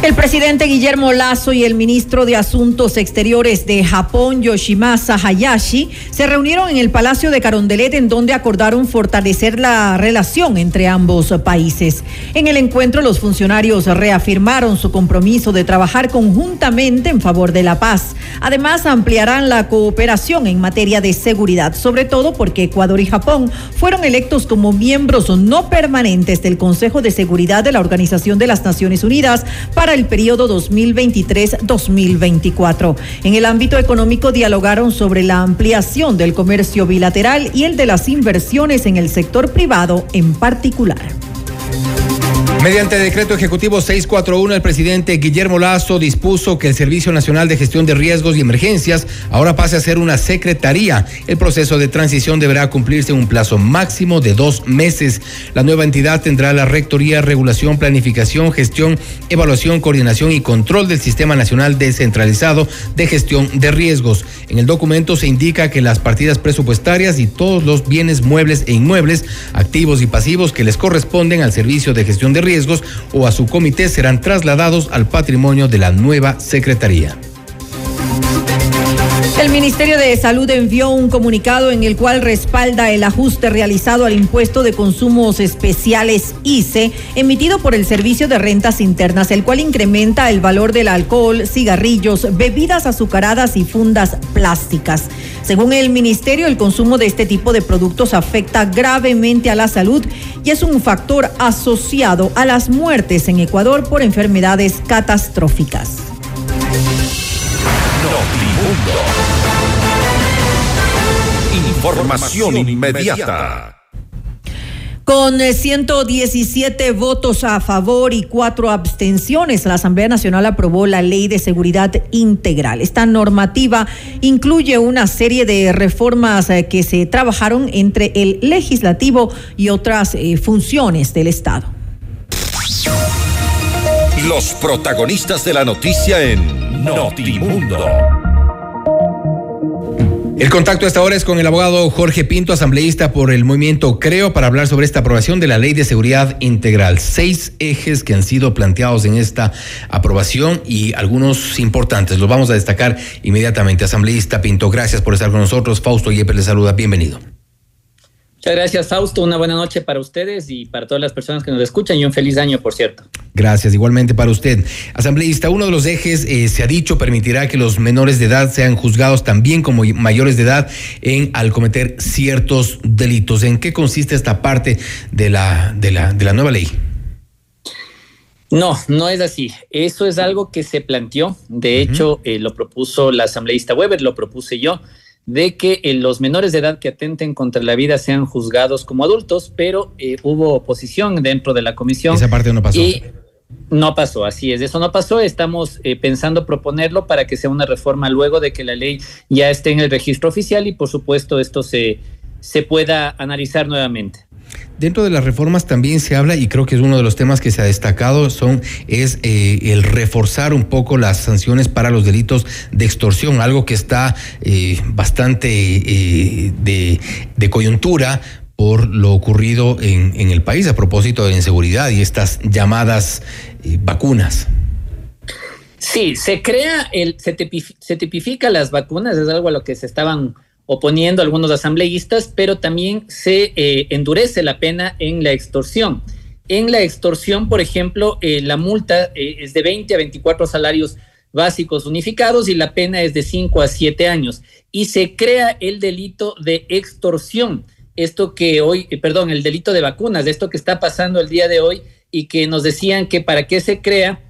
Speaker 3: El presidente Guillermo Lazo y el ministro de Asuntos Exteriores de Japón, Yoshimasa Hayashi, se reunieron en el Palacio de Carondelet en donde acordaron fortalecer la relación entre ambos países. En el encuentro, los funcionarios reafirmaron su compromiso de trabajar conjuntamente en favor de la paz. Además, ampliarán la cooperación en materia de seguridad, sobre todo porque Ecuador y Japón fueron electos como miembros no permanentes del Consejo de Seguridad de la Organización de las Naciones Unidas el periodo 2023-2024. En el ámbito económico dialogaron sobre la ampliación del comercio bilateral y el de las inversiones en el sector privado en particular.
Speaker 2: Mediante decreto ejecutivo 641, el presidente Guillermo Lazo dispuso que el Servicio Nacional de Gestión de Riesgos y Emergencias ahora pase a ser una secretaría. El proceso de transición deberá cumplirse en un plazo máximo de dos meses. La nueva entidad tendrá la rectoría, regulación, planificación, gestión, evaluación, coordinación y control del Sistema Nacional Descentralizado de Gestión de Riesgos. En el documento se indica que las partidas presupuestarias y todos los bienes muebles e inmuebles, activos y pasivos que les corresponden al Servicio de Gestión de Riesgos riesgos o a su comité serán trasladados al patrimonio de la nueva Secretaría.
Speaker 3: El Ministerio de Salud envió un comunicado en el cual respalda el ajuste realizado al impuesto de consumos especiales ICE emitido por el Servicio de Rentas Internas, el cual incrementa el valor del alcohol, cigarrillos, bebidas azucaradas y fundas plásticas. Según el Ministerio, el consumo de este tipo de productos afecta gravemente a la salud y es un factor asociado a las muertes en Ecuador por enfermedades catastróficas.
Speaker 1: Información inmediata.
Speaker 3: Con 117 eh, votos a favor y cuatro abstenciones, la Asamblea Nacional aprobó la Ley de Seguridad Integral. Esta normativa incluye una serie de reformas eh, que se trabajaron entre el legislativo y otras eh, funciones del Estado.
Speaker 1: Los protagonistas de la noticia en Notimundo.
Speaker 2: El contacto hasta ahora es con el abogado Jorge Pinto, asambleísta por el movimiento Creo, para hablar sobre esta aprobación de la Ley de Seguridad Integral. Seis ejes que han sido planteados en esta aprobación y algunos importantes. Los vamos a destacar inmediatamente. Asambleísta Pinto, gracias por estar con nosotros. Fausto Yepes le saluda. Bienvenido.
Speaker 22: Muchas gracias, Fausto. Una buena noche para ustedes y para todas las personas que nos escuchan y un feliz año, por cierto.
Speaker 2: Gracias, igualmente para usted. Asambleísta, uno de los ejes, eh, se ha dicho, permitirá que los menores de edad sean juzgados también como mayores de edad en al cometer ciertos delitos. ¿En qué consiste esta parte de la, de la, de la nueva ley?
Speaker 22: No, no es así. Eso es algo que se planteó. De hecho, eh, lo propuso la asambleísta Weber, lo propuse yo de que eh, los menores de edad que atenten contra la vida sean juzgados como adultos, pero eh, hubo oposición dentro de la comisión.
Speaker 2: Esa parte no pasó.
Speaker 22: Y no pasó, así es, eso no pasó. Estamos eh, pensando proponerlo para que sea una reforma luego de que la ley ya esté en el registro oficial y por supuesto esto se, se pueda analizar nuevamente.
Speaker 2: Dentro de las reformas también se habla, y creo que es uno de los temas que se ha destacado, son, es eh, el reforzar un poco las sanciones para los delitos de extorsión, algo que está eh, bastante eh, de, coyuntura por lo ocurrido en, el país a propósito de la inseguridad y estas llamadas vacunas.
Speaker 22: Sí, se crea, el, se, tipifica las vacunas, es algo a lo que se estaban oponiendo a algunos asambleístas, pero también se eh, endurece la pena en la extorsión. En la extorsión, por ejemplo, eh, la multa eh, es de 20 a 24 salarios básicos unificados y la pena es de 5 a 7 años. Y se crea el delito de extorsión. Esto que hoy, perdón, el delito de vacunas, esto que está pasando el día de hoy y que nos decían que para qué se crea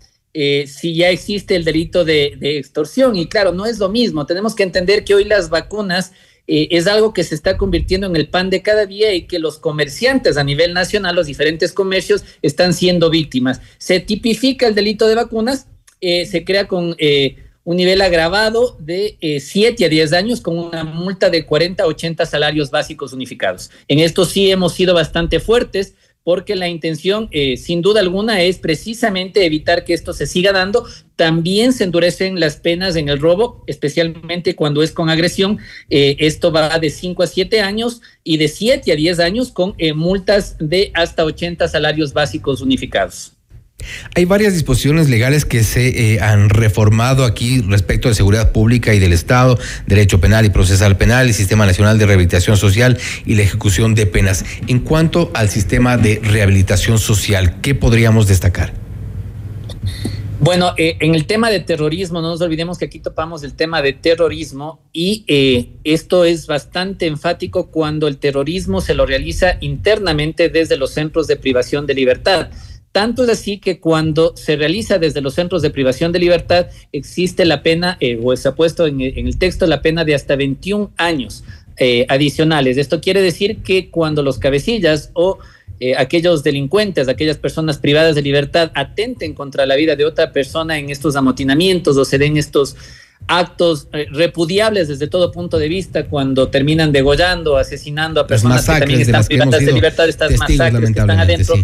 Speaker 22: si ya existe el delito de, de, extorsión. Y claro, no es lo mismo. Tenemos que entender que hoy las vacunas eh, es algo que se está convirtiendo en el pan de cada día y que los comerciantes a nivel nacional, los diferentes comercios, están siendo víctimas. Se tipifica el delito de vacunas, eh, se crea con eh, un nivel agravado de 7 a 10 años con una multa de 40 a 80 salarios básicos unificados. En esto sí hemos sido bastante fuertes porque la intención, eh, sin duda alguna, es precisamente evitar que esto se siga dando. También se endurecen las penas en el robo, especialmente cuando es con agresión. Eh, esto va de 5 a 7 años y de 7 a 10 años con eh, multas de hasta 80 salarios básicos unificados.
Speaker 2: Hay varias disposiciones legales que se eh, han reformado aquí respecto de seguridad pública y del Estado, derecho penal y procesal penal, el Sistema Nacional de Rehabilitación Social y la ejecución de penas. En cuanto al sistema de rehabilitación social, ¿qué podríamos destacar?
Speaker 22: Bueno, eh, en el tema de terrorismo, no nos olvidemos que aquí topamos el tema de terrorismo y eh, esto es bastante enfático cuando el terrorismo se lo realiza internamente desde los centros de privación de libertad. Tanto es así que cuando se realiza desde los centros de privación de libertad, existe la pena, eh, o se ha puesto en, el texto la pena de hasta 21 años eh, adicionales. Esto quiere decir que cuando los cabecillas o eh, aquellos delincuentes, aquellas personas privadas de libertad atenten contra la vida de otra persona en estos amotinamientos o se den estos actos repudiables desde todo punto de vista cuando terminan degollando, asesinando a personas que también están privadas de libertad, estas masacres que están adentro.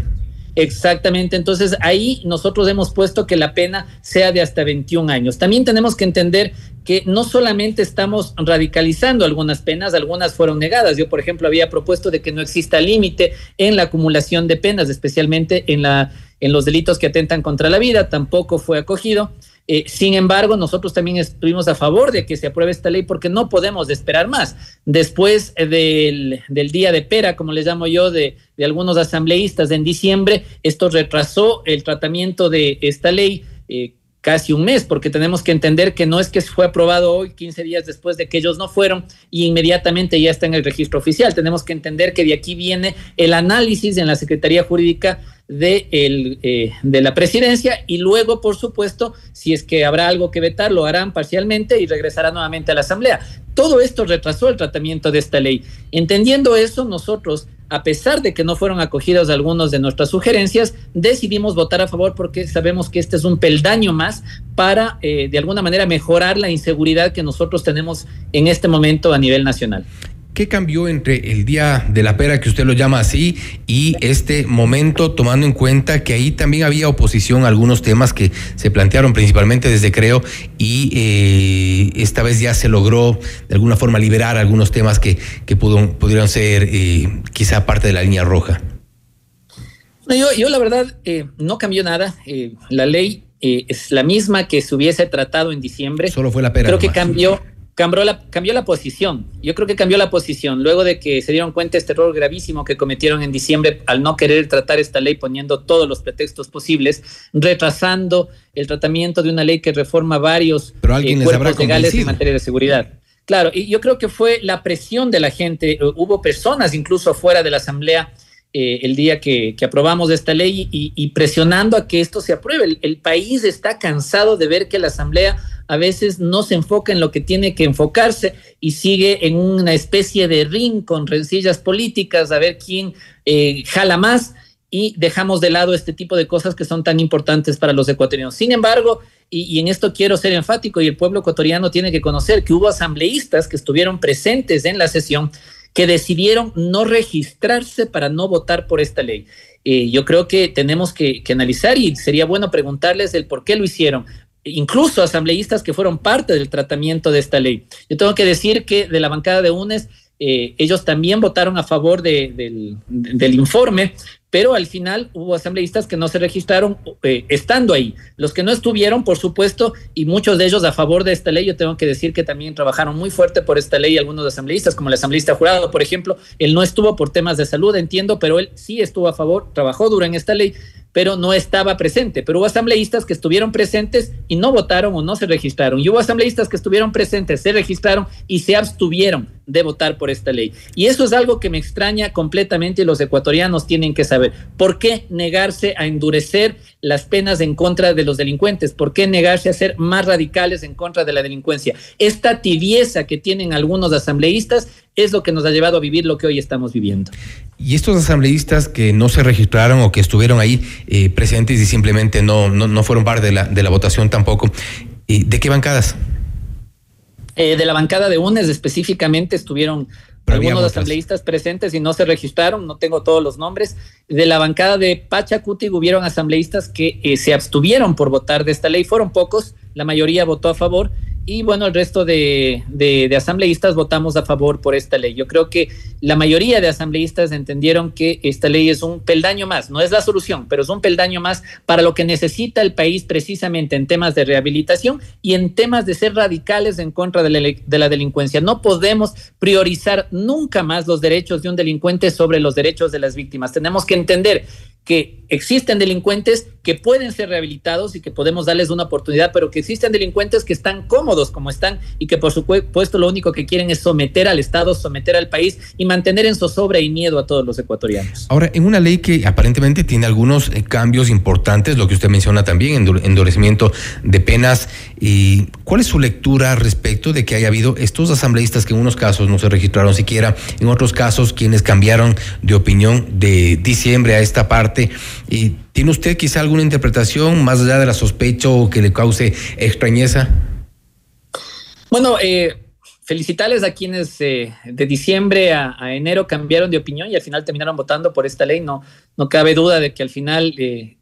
Speaker 22: Exactamente, entonces ahí nosotros hemos puesto que la pena sea de hasta 21 años. También tenemos que entender que no solamente estamos radicalizando algunas penas, algunas fueron negadas. Yo, por ejemplo, había propuesto de que no exista límite en la acumulación de penas, especialmente en, la, en los delitos que atentan contra la vida, tampoco fue acogido. Eh, sin embargo, nosotros también estuvimos a favor de que se apruebe esta ley porque no podemos esperar más. Después del, del, día de pera, como les llamo yo, de, de, algunos asambleístas en diciembre, esto retrasó el tratamiento de esta ley. Eh, casi un mes, porque tenemos que entender que no es que fue aprobado hoy, 15 días después de que ellos no fueron y inmediatamente ya está en el registro oficial. Tenemos que entender que de aquí viene el análisis en la Secretaría Jurídica de, el, eh, de la presidencia y luego, por supuesto, si es que habrá algo que vetar, lo harán parcialmente y regresará nuevamente a la Asamblea. Todo esto retrasó el tratamiento de esta ley. Entendiendo eso, nosotros a pesar de que no fueron acogidos algunos de nuestras sugerencias, decidimos votar a favor porque sabemos que este es un peldaño más para, eh, de alguna manera, mejorar la inseguridad que nosotros tenemos en este momento a nivel nacional.
Speaker 2: ¿Qué cambió entre el día de la pera, que usted lo llama así, y este momento, tomando en cuenta que ahí también había oposición a algunos temas que se plantearon principalmente desde Creo, y eh, esta vez ya se logró de alguna forma liberar algunos temas que, que pudieron ser eh, quizá parte de la línea roja?
Speaker 22: yo, yo la verdad eh, no cambió nada. la ley es la misma que se hubiese tratado en diciembre.
Speaker 2: Solo fue la pera.
Speaker 22: Creo que cambió cambió la, cambió la posición. Yo creo que cambió la posición luego de que se dieron cuenta de este error gravísimo que cometieron en diciembre al no querer tratar esta ley poniendo todos los pretextos posibles, retrasando el tratamiento de una ley que reforma varios
Speaker 2: Pero
Speaker 22: eh,
Speaker 2: cuerpos
Speaker 22: legales en materia de seguridad. Claro, y yo creo que fue la presión de la gente. Hubo personas incluso fuera de la Asamblea eh, el día que, aprobamos esta ley y, presionando a que esto se apruebe. el, país está cansado de ver que la Asamblea a veces no se enfoca en lo que tiene que enfocarse y sigue en una especie de ring con rencillas políticas a ver quién eh, jala más y dejamos de lado este tipo de cosas que son tan importantes para los ecuatorianos. Sin embargo, y, y, en esto quiero ser enfático, y el pueblo ecuatoriano tiene que conocer que hubo asambleístas que estuvieron presentes en la sesión que decidieron no registrarse para no votar por esta ley. Eh, yo creo que tenemos que, que, analizar y sería bueno preguntarles el por qué lo hicieron incluso asambleístas que fueron parte del tratamiento de esta ley. Yo tengo que decir que de la bancada de UNES eh, ellos también votaron a favor de, del, informe, pero al final hubo asambleístas que no se registraron eh, estando ahí. Los que no estuvieron, por supuesto, y muchos de ellos a favor de esta ley, yo tengo que decir que también trabajaron muy fuerte por esta ley algunos asambleístas, como el asambleísta jurado, por ejemplo, él no estuvo por temas de salud, entiendo, pero él sí estuvo a favor, trabajó duro en esta ley, pero no estaba presente. Pero hubo asambleístas que estuvieron presentes y no votaron o no se registraron. Y hubo asambleístas que estuvieron presentes, se registraron y se abstuvieron de votar por esta ley. Y eso es algo que me extraña completamente y los ecuatorianos tienen que saber. ¿Por qué negarse a endurecer las penas en contra de los delincuentes? ¿Por qué negarse a ser más radicales en contra de la delincuencia? Esta tibieza que tienen algunos asambleístas es lo que nos ha llevado a vivir lo que hoy estamos viviendo.
Speaker 2: Y estos asambleístas que no se registraron o que estuvieron ahí eh, presentes y simplemente no, no, no, fueron parte de la, de la votación tampoco, eh, ¿de qué bancadas?
Speaker 22: Eh, de la bancada de UNES específicamente estuvieron algunos asambleístas presentes y no se registraron, no tengo todos los nombres. De la bancada de Pachacuti hubieron asambleístas que eh, se abstuvieron por votar de esta ley, fueron pocos, la mayoría votó a favor y bueno, el resto de, de, asambleístas votamos a favor por esta ley. Yo creo que la mayoría de asambleístas entendieron que esta ley es un peldaño más, no es la solución, pero es un peldaño más para lo que necesita el país precisamente en temas de rehabilitación y en temas de ser radicales en contra la, de la delincuencia. No podemos priorizar nunca más los derechos de un delincuente sobre los derechos de las víctimas. Tenemos que entender que existen delincuentes que pueden ser rehabilitados y que podemos darles una oportunidad, pero que existen delincuentes que están cómodos como están y que por supuesto lo único que quieren es someter al Estado, someter al país y mantener en zozobra y miedo a todos los ecuatorianos.
Speaker 2: Ahora, en una ley que aparentemente tiene algunos eh, cambios importantes, lo que usted menciona también, endurecimiento de penas, y ¿cuál es su lectura respecto de que haya habido estos asambleístas que en unos casos no se registraron siquiera, en otros casos quienes cambiaron de opinión de diciembre a esta parte? ¿Y tiene usted quizá alguna interpretación más allá de la sospecha o que le cause extrañeza?
Speaker 22: Bueno, eh, felicitarles a quienes eh, de diciembre a, enero cambiaron de opinión y al final terminaron votando por esta ley. No, no cabe duda de que al final eh,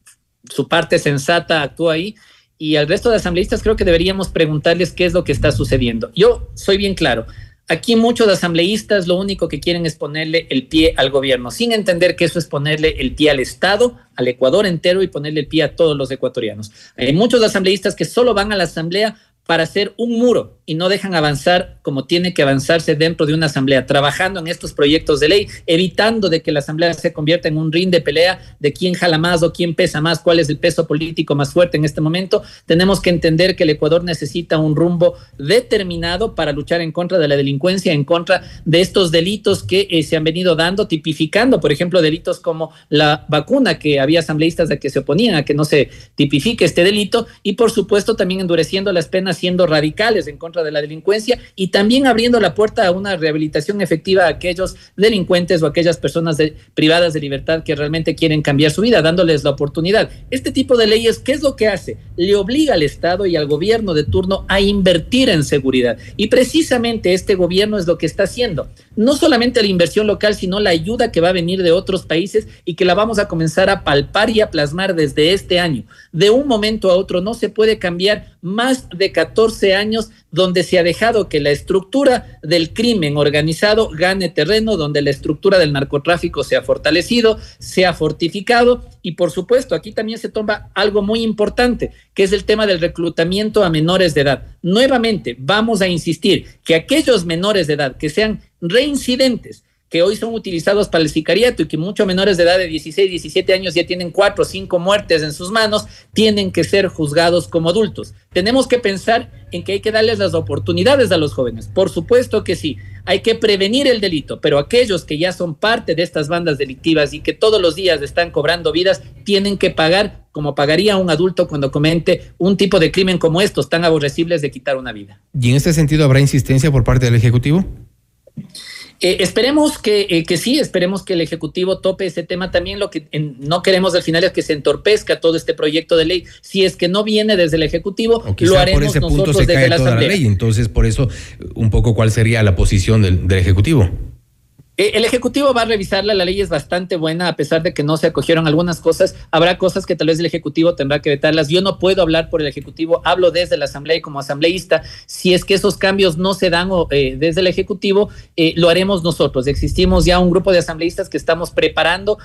Speaker 22: su parte sensata actuó ahí. Y al resto de asambleístas creo que deberíamos preguntarles qué es lo que está sucediendo. Yo soy bien claro. Aquí muchos asambleístas lo único que quieren es ponerle el pie al gobierno, sin entender que eso es ponerle el pie al Estado, al Ecuador entero y ponerle el pie a todos los ecuatorianos. Hay muchos asambleístas que solo van a la asamblea para hacer un muro y no dejan avanzar como tiene que avanzarse dentro de una asamblea, trabajando en estos proyectos de ley, evitando de que la asamblea se convierta en un ring de pelea de quién jala más o quién pesa más, cuál es el peso político más fuerte en este momento. Tenemos que entender que el Ecuador necesita un rumbo determinado para luchar en contra de la delincuencia, en contra de estos delitos que eh, se han venido dando, tipificando, por ejemplo, delitos como la vacuna, que había asambleístas de que se oponían a que no se tipifique este delito, y por supuesto también endureciendo las penas siendo radicales en contra de la delincuencia y también abriendo la puerta a una rehabilitación efectiva a aquellos delincuentes o aquellas personas privadas de libertad que realmente quieren cambiar su vida, dándoles la oportunidad. Este tipo de leyes, ¿qué es lo que hace? Le obliga al Estado y al gobierno de turno a invertir en seguridad. Y precisamente este gobierno es lo que está haciendo. No solamente la inversión local, sino la ayuda que va a venir de otros países y que la vamos a comenzar a palpar y a plasmar desde este año. De un momento a otro no se puede cambiar más de 14 años donde se ha dejado que la estructura del crimen organizado gane terreno, donde la estructura del narcotráfico se ha fortalecido, se ha fortificado y por supuesto aquí también se toma algo muy importante, que es el tema del reclutamiento a menores de edad. Nuevamente, vamos a insistir que aquellos menores de edad que sean reincidentes, que hoy son utilizados para el sicariato y que muchos menores de edad de 16, 17 años ya tienen cuatro o cinco muertes en sus manos, tienen que ser juzgados como adultos. Tenemos que pensar en que hay que darles las oportunidades a los jóvenes. Por supuesto que sí, hay que prevenir el delito, pero aquellos que ya son parte de estas bandas delictivas y que todos los días están cobrando vidas, tienen que pagar como pagaría un adulto cuando comente un tipo de crimen como estos, tan aborrecibles de quitar una vida.
Speaker 2: ¿Y en este sentido habrá insistencia por parte del Ejecutivo?
Speaker 22: Eh, esperemos que, eh, que, sí, esperemos que el Ejecutivo tope ese tema también. Lo que en, no queremos al final es que se entorpezca todo este proyecto de ley. Si es que no viene desde el Ejecutivo, lo haremos por ese nosotros punto se desde cae la
Speaker 2: toda
Speaker 22: Asamblea.
Speaker 2: La ley. Entonces, por eso, un poco, ¿cuál sería la posición del, del Ejecutivo?
Speaker 22: Eh, el Ejecutivo va a revisarla, la ley es bastante buena, a pesar de que no se acogieron algunas cosas, habrá cosas que tal vez el Ejecutivo tendrá que vetarlas. Yo no puedo hablar por el Ejecutivo, hablo desde la Asamblea y como asambleísta. Si es que esos cambios no se dan eh, desde el Ejecutivo, eh, lo haremos nosotros. Existimos ya un grupo de asambleístas que estamos preparando,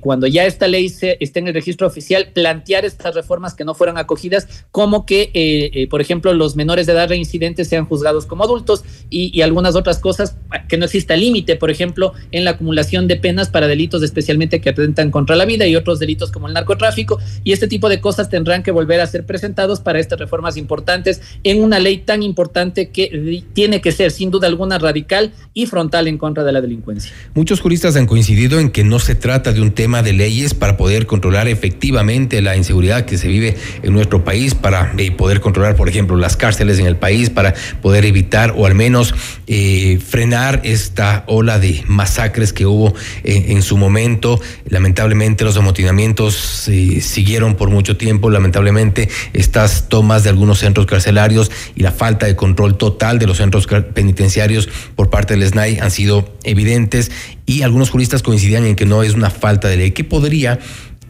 Speaker 22: cuando ya esta ley se, esté en el registro oficial, plantear estas reformas que no fueron acogidas, como que, por ejemplo, los menores de edad reincidentes sean juzgados como adultos y, y algunas otras cosas, que no exista límite, por ejemplo en la acumulación de penas para delitos especialmente que atentan contra la vida y otros delitos como el narcotráfico. Y este tipo de cosas tendrán que volver a ser presentados para estas reformas importantes en una ley tan importante que tiene que ser sin duda alguna radical y frontal en contra de la delincuencia.
Speaker 2: Muchos juristas han coincidido en que no se trata de un tema de leyes para poder controlar efectivamente la inseguridad que se vive en nuestro país, para eh, poder controlar, por ejemplo, las cárceles en el país, para poder evitar o al menos eh, frenar esta ola de masacres que hubo en, su momento. Lamentablemente los amotinamientos eh, siguieron por mucho tiempo. Lamentablemente estas tomas de algunos centros carcelarios y la falta de control total de los centros penitenciarios por parte del SNAI han sido evidentes y algunos juristas coincidían en que no es una falta de ley que podría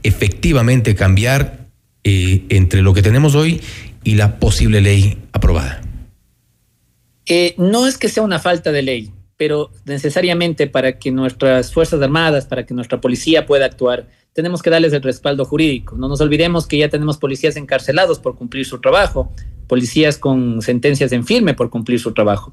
Speaker 2: efectivamente cambiar eh, entre lo que tenemos hoy y la posible ley aprobada.
Speaker 22: Eh, no es que sea una falta de ley pero necesariamente para que nuestras Fuerzas Armadas, para que nuestra policía pueda actuar, tenemos que darles el respaldo jurídico. No nos olvidemos que ya tenemos policías encarcelados por cumplir su trabajo, policías con sentencias en firme por cumplir su trabajo.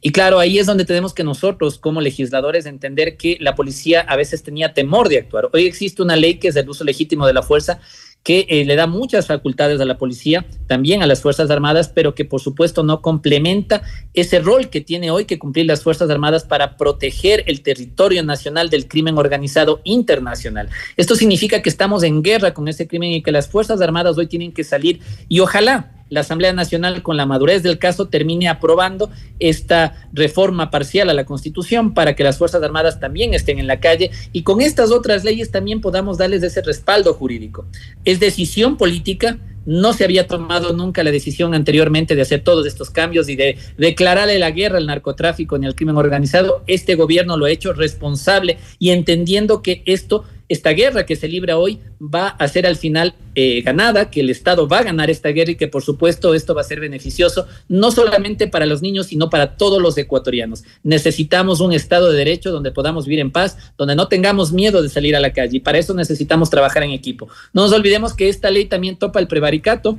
Speaker 22: Y claro, ahí es donde tenemos que nosotros como legisladores entender que la policía a veces tenía temor de actuar. Hoy existe una ley que es el uso legítimo de la fuerza que eh, le da muchas facultades a la policía, también a las Fuerzas Armadas, pero que por supuesto no complementa ese rol que tiene hoy que cumplir las Fuerzas Armadas para proteger el territorio nacional del crimen organizado internacional. Esto significa que estamos en guerra con ese crimen y que las Fuerzas Armadas hoy tienen que salir y ojalá la Asamblea Nacional, con la madurez del caso, termine aprobando esta reforma parcial a la Constitución para que las Fuerzas Armadas también estén en la calle y con estas otras leyes también podamos darles ese respaldo jurídico. Es decisión política, no se había tomado nunca la decisión anteriormente de hacer todos estos cambios y de declararle la guerra al narcotráfico ni al crimen organizado. Este gobierno lo ha hecho responsable y entendiendo que esto esta guerra que se libra hoy va a ser al final eh, ganada, que el Estado va a ganar esta guerra y que por supuesto esto va a ser beneficioso no solamente para los niños, sino para todos los ecuatorianos. Necesitamos un Estado de Derecho donde podamos vivir en paz, donde no tengamos miedo de salir a la calle y para eso necesitamos trabajar en equipo. No nos olvidemos que esta ley también topa el prevaricato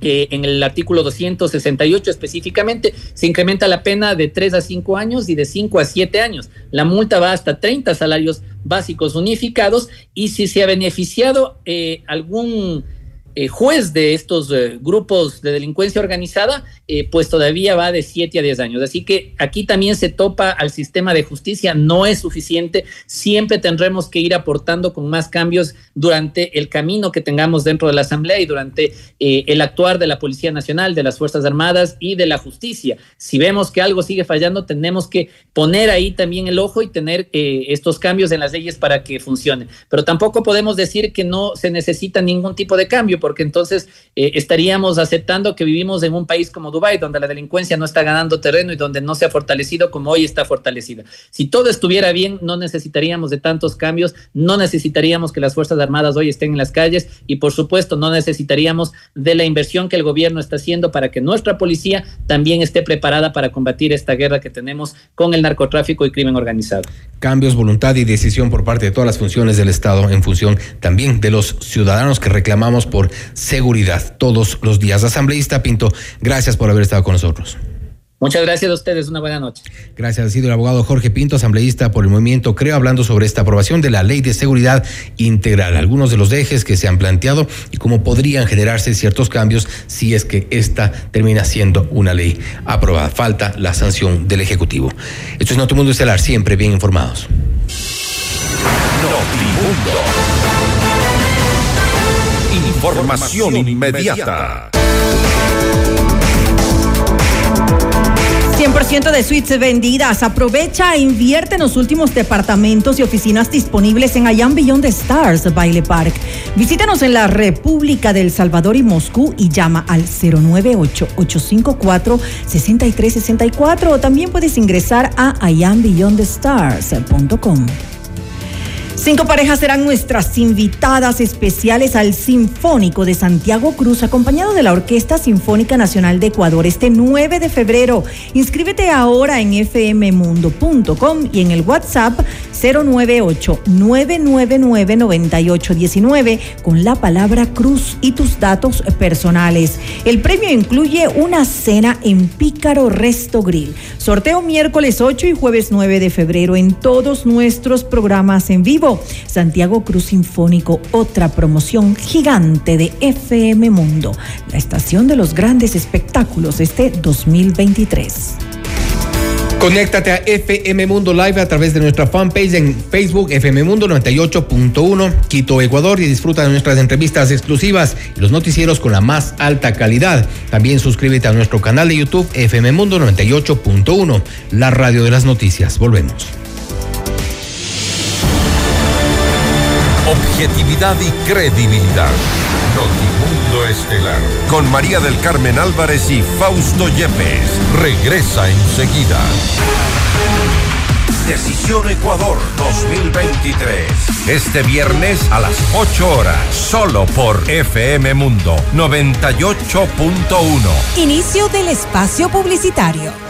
Speaker 22: en el artículo 268 específicamente, se incrementa la pena de 3 a 5 años y de 5 a 7 años. La multa va hasta 30 salarios básicos unificados y si se ha beneficiado eh, algún eh, juez de estos eh, grupos de delincuencia organizada, eh, pues todavía va de 7 a 10 años. Así que aquí también se topa al sistema de justicia, no es suficiente, siempre tendremos que ir aportando con más cambios durante el camino que tengamos dentro de la Asamblea y durante el actuar de la Policía Nacional, de las Fuerzas Armadas y de la justicia. Si vemos que algo sigue fallando, tenemos que poner ahí también el ojo y tener estos cambios en las leyes para que funcione. Pero tampoco podemos decir que no se necesita ningún tipo de cambio porque entonces eh, estaríamos aceptando que vivimos en un país como Dubái, donde la delincuencia no está ganando terreno y donde no se ha fortalecido como hoy está fortalecida. Si todo estuviera bien, no necesitaríamos de tantos cambios, no necesitaríamos que las Fuerzas Armadas hoy estén en las calles y por supuesto no necesitaríamos de la inversión que el gobierno está haciendo para que nuestra policía también esté preparada para combatir esta guerra que tenemos con el narcotráfico y crimen organizado.
Speaker 2: Cambios, voluntad y decisión por parte de todas las funciones del Estado en función también de los ciudadanos que reclamamos por seguridad todos los días. Asambleísta Pinto, gracias por haber estado con nosotros.
Speaker 22: Muchas gracias a ustedes, una buena noche.
Speaker 2: Gracias, ha sido el abogado Jorge Pinto, asambleísta por el movimiento Creo, hablando sobre esta aprobación de la ley de seguridad integral, algunos de los ejes que se han planteado y cómo podrían generarse ciertos cambios si es que esta termina siendo una ley aprobada. Falta la sanción del Ejecutivo. Esto es Notimundo Estelar, siempre bien informados.
Speaker 1: Información inmediata.
Speaker 3: 100% 10% de suites vendidas. Aprovecha e invierte en los últimos departamentos y oficinas disponibles en Allan Beyond the Stars Baile Park. Visítanos en la República del Salvador y Moscú y llama al 098-854-6364 o también puedes ingresar a allanbeyondthestars.com. Cinco parejas serán nuestras invitadas especiales al Sinfónico de Santiago Cruz, acompañado de la Orquesta Sinfónica Nacional de Ecuador, este 9 de febrero. Inscríbete ahora en fmmundo.com y en el WhatsApp 098-999-9819 con la palabra Cruz y tus datos personales. El premio incluye una cena en Pícaro Resto Grill. Sorteo miércoles 8 y jueves 9 de febrero en todos nuestros programas en vivo. Santiago Cruz Sinfónico, otra promoción gigante de FM Mundo, la estación de los grandes espectáculos este 2023.
Speaker 2: Conéctate a FM Mundo Live a través de nuestra fanpage en Facebook FM Mundo 98.1 Quito, Ecuador y disfruta de nuestras entrevistas exclusivas y los noticieros con la más alta calidad. También suscríbete a nuestro canal de YouTube FM Mundo 98.1, la radio de las noticias. Volvemos.
Speaker 1: Objetividad y credibilidad. Notimundo Estelar. Con María del Carmen Álvarez y Fausto Yepes. Regresa enseguida. Decisión Ecuador 2023. Este viernes a las 8 horas. Solo por FM Mundo 98.1.
Speaker 12: Inicio del espacio publicitario.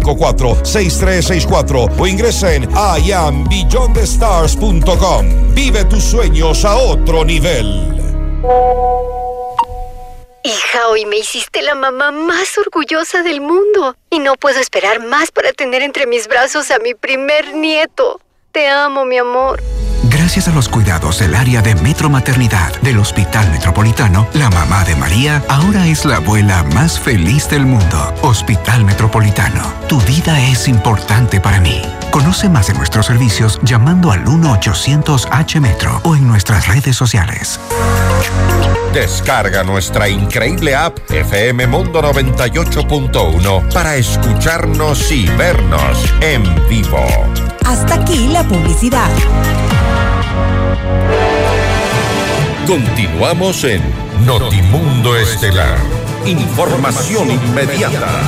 Speaker 5: 6364 o ingresa en iambeyondthestars.com. Vive tus sueños a otro nivel.
Speaker 23: Hija, hoy me hiciste la mamá más orgullosa del mundo y no puedo esperar más para tener entre mis brazos a mi primer nieto. Te amo, mi amor.
Speaker 6: Gracias a los cuidados del área de Metro Maternidad del Hospital Metropolitano, la mamá de María ahora es la abuela más feliz del mundo. Hospital Metropolitano, tu vida es importante para mí. Conoce más de nuestros servicios llamando al 1-800-H-Metro o en nuestras redes sociales.
Speaker 1: Descarga nuestra increíble app FM Mundo 98.1 para escucharnos y vernos en vivo.
Speaker 12: Hasta aquí la publicidad.
Speaker 1: Continuamos en Notimundo Estelar. Información inmediata.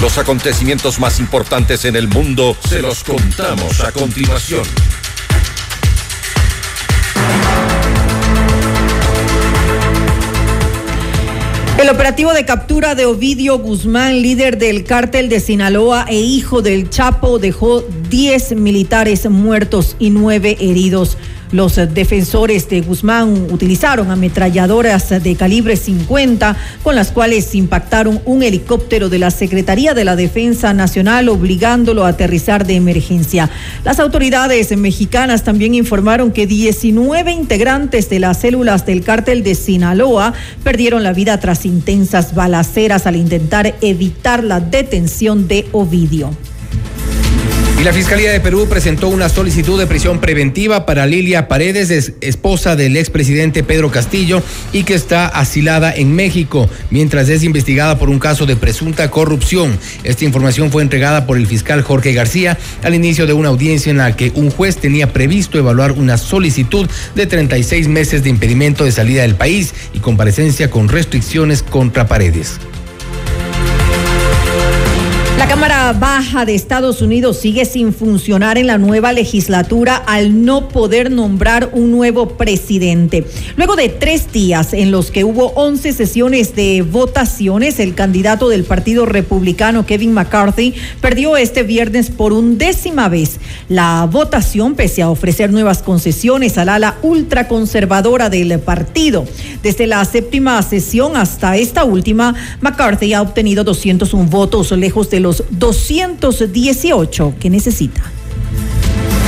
Speaker 1: Los acontecimientos más importantes en el mundo se los contamos a continuación.
Speaker 3: El operativo de captura de Ovidio Guzmán, líder del cártel de Sinaloa e hijo del Chapo, dejó 10 militares muertos y 9 heridos. Los defensores de Guzmán utilizaron ametralladoras de calibre 50 con las cuales impactaron un helicóptero de la Secretaría de la Defensa Nacional obligándolo a aterrizar de emergencia. Las autoridades mexicanas también informaron que 19 integrantes de las células del cártel de Sinaloa perdieron la vida tras intensas balaceras al intentar evitar la detención de Ovidio.
Speaker 2: Y la Fiscalía de Perú presentó una solicitud de prisión preventiva para Lilia Paredes, esposa del expresidente Pedro Castillo, y que está asilada en México, mientras es investigada por un caso de presunta corrupción. Esta información fue entregada por el fiscal Jorge García al inicio de una audiencia en la que un juez tenía previsto evaluar una solicitud de 36 meses de impedimento de salida del país y comparecencia con restricciones contra Paredes.
Speaker 3: La Cámara Baja de Estados Unidos sigue sin funcionar en la nueva legislatura al no poder nombrar un nuevo presidente. Luego de tres días en los que hubo 11 sesiones de votaciones, el candidato del Partido Republicano, Kevin McCarthy, perdió este viernes por undécima vez la votación, pese a ofrecer nuevas concesiones al ala ultraconservadora del partido. Desde la séptima sesión hasta esta última, McCarthy ha obtenido 201 votos, lejos de los 218 que necesita.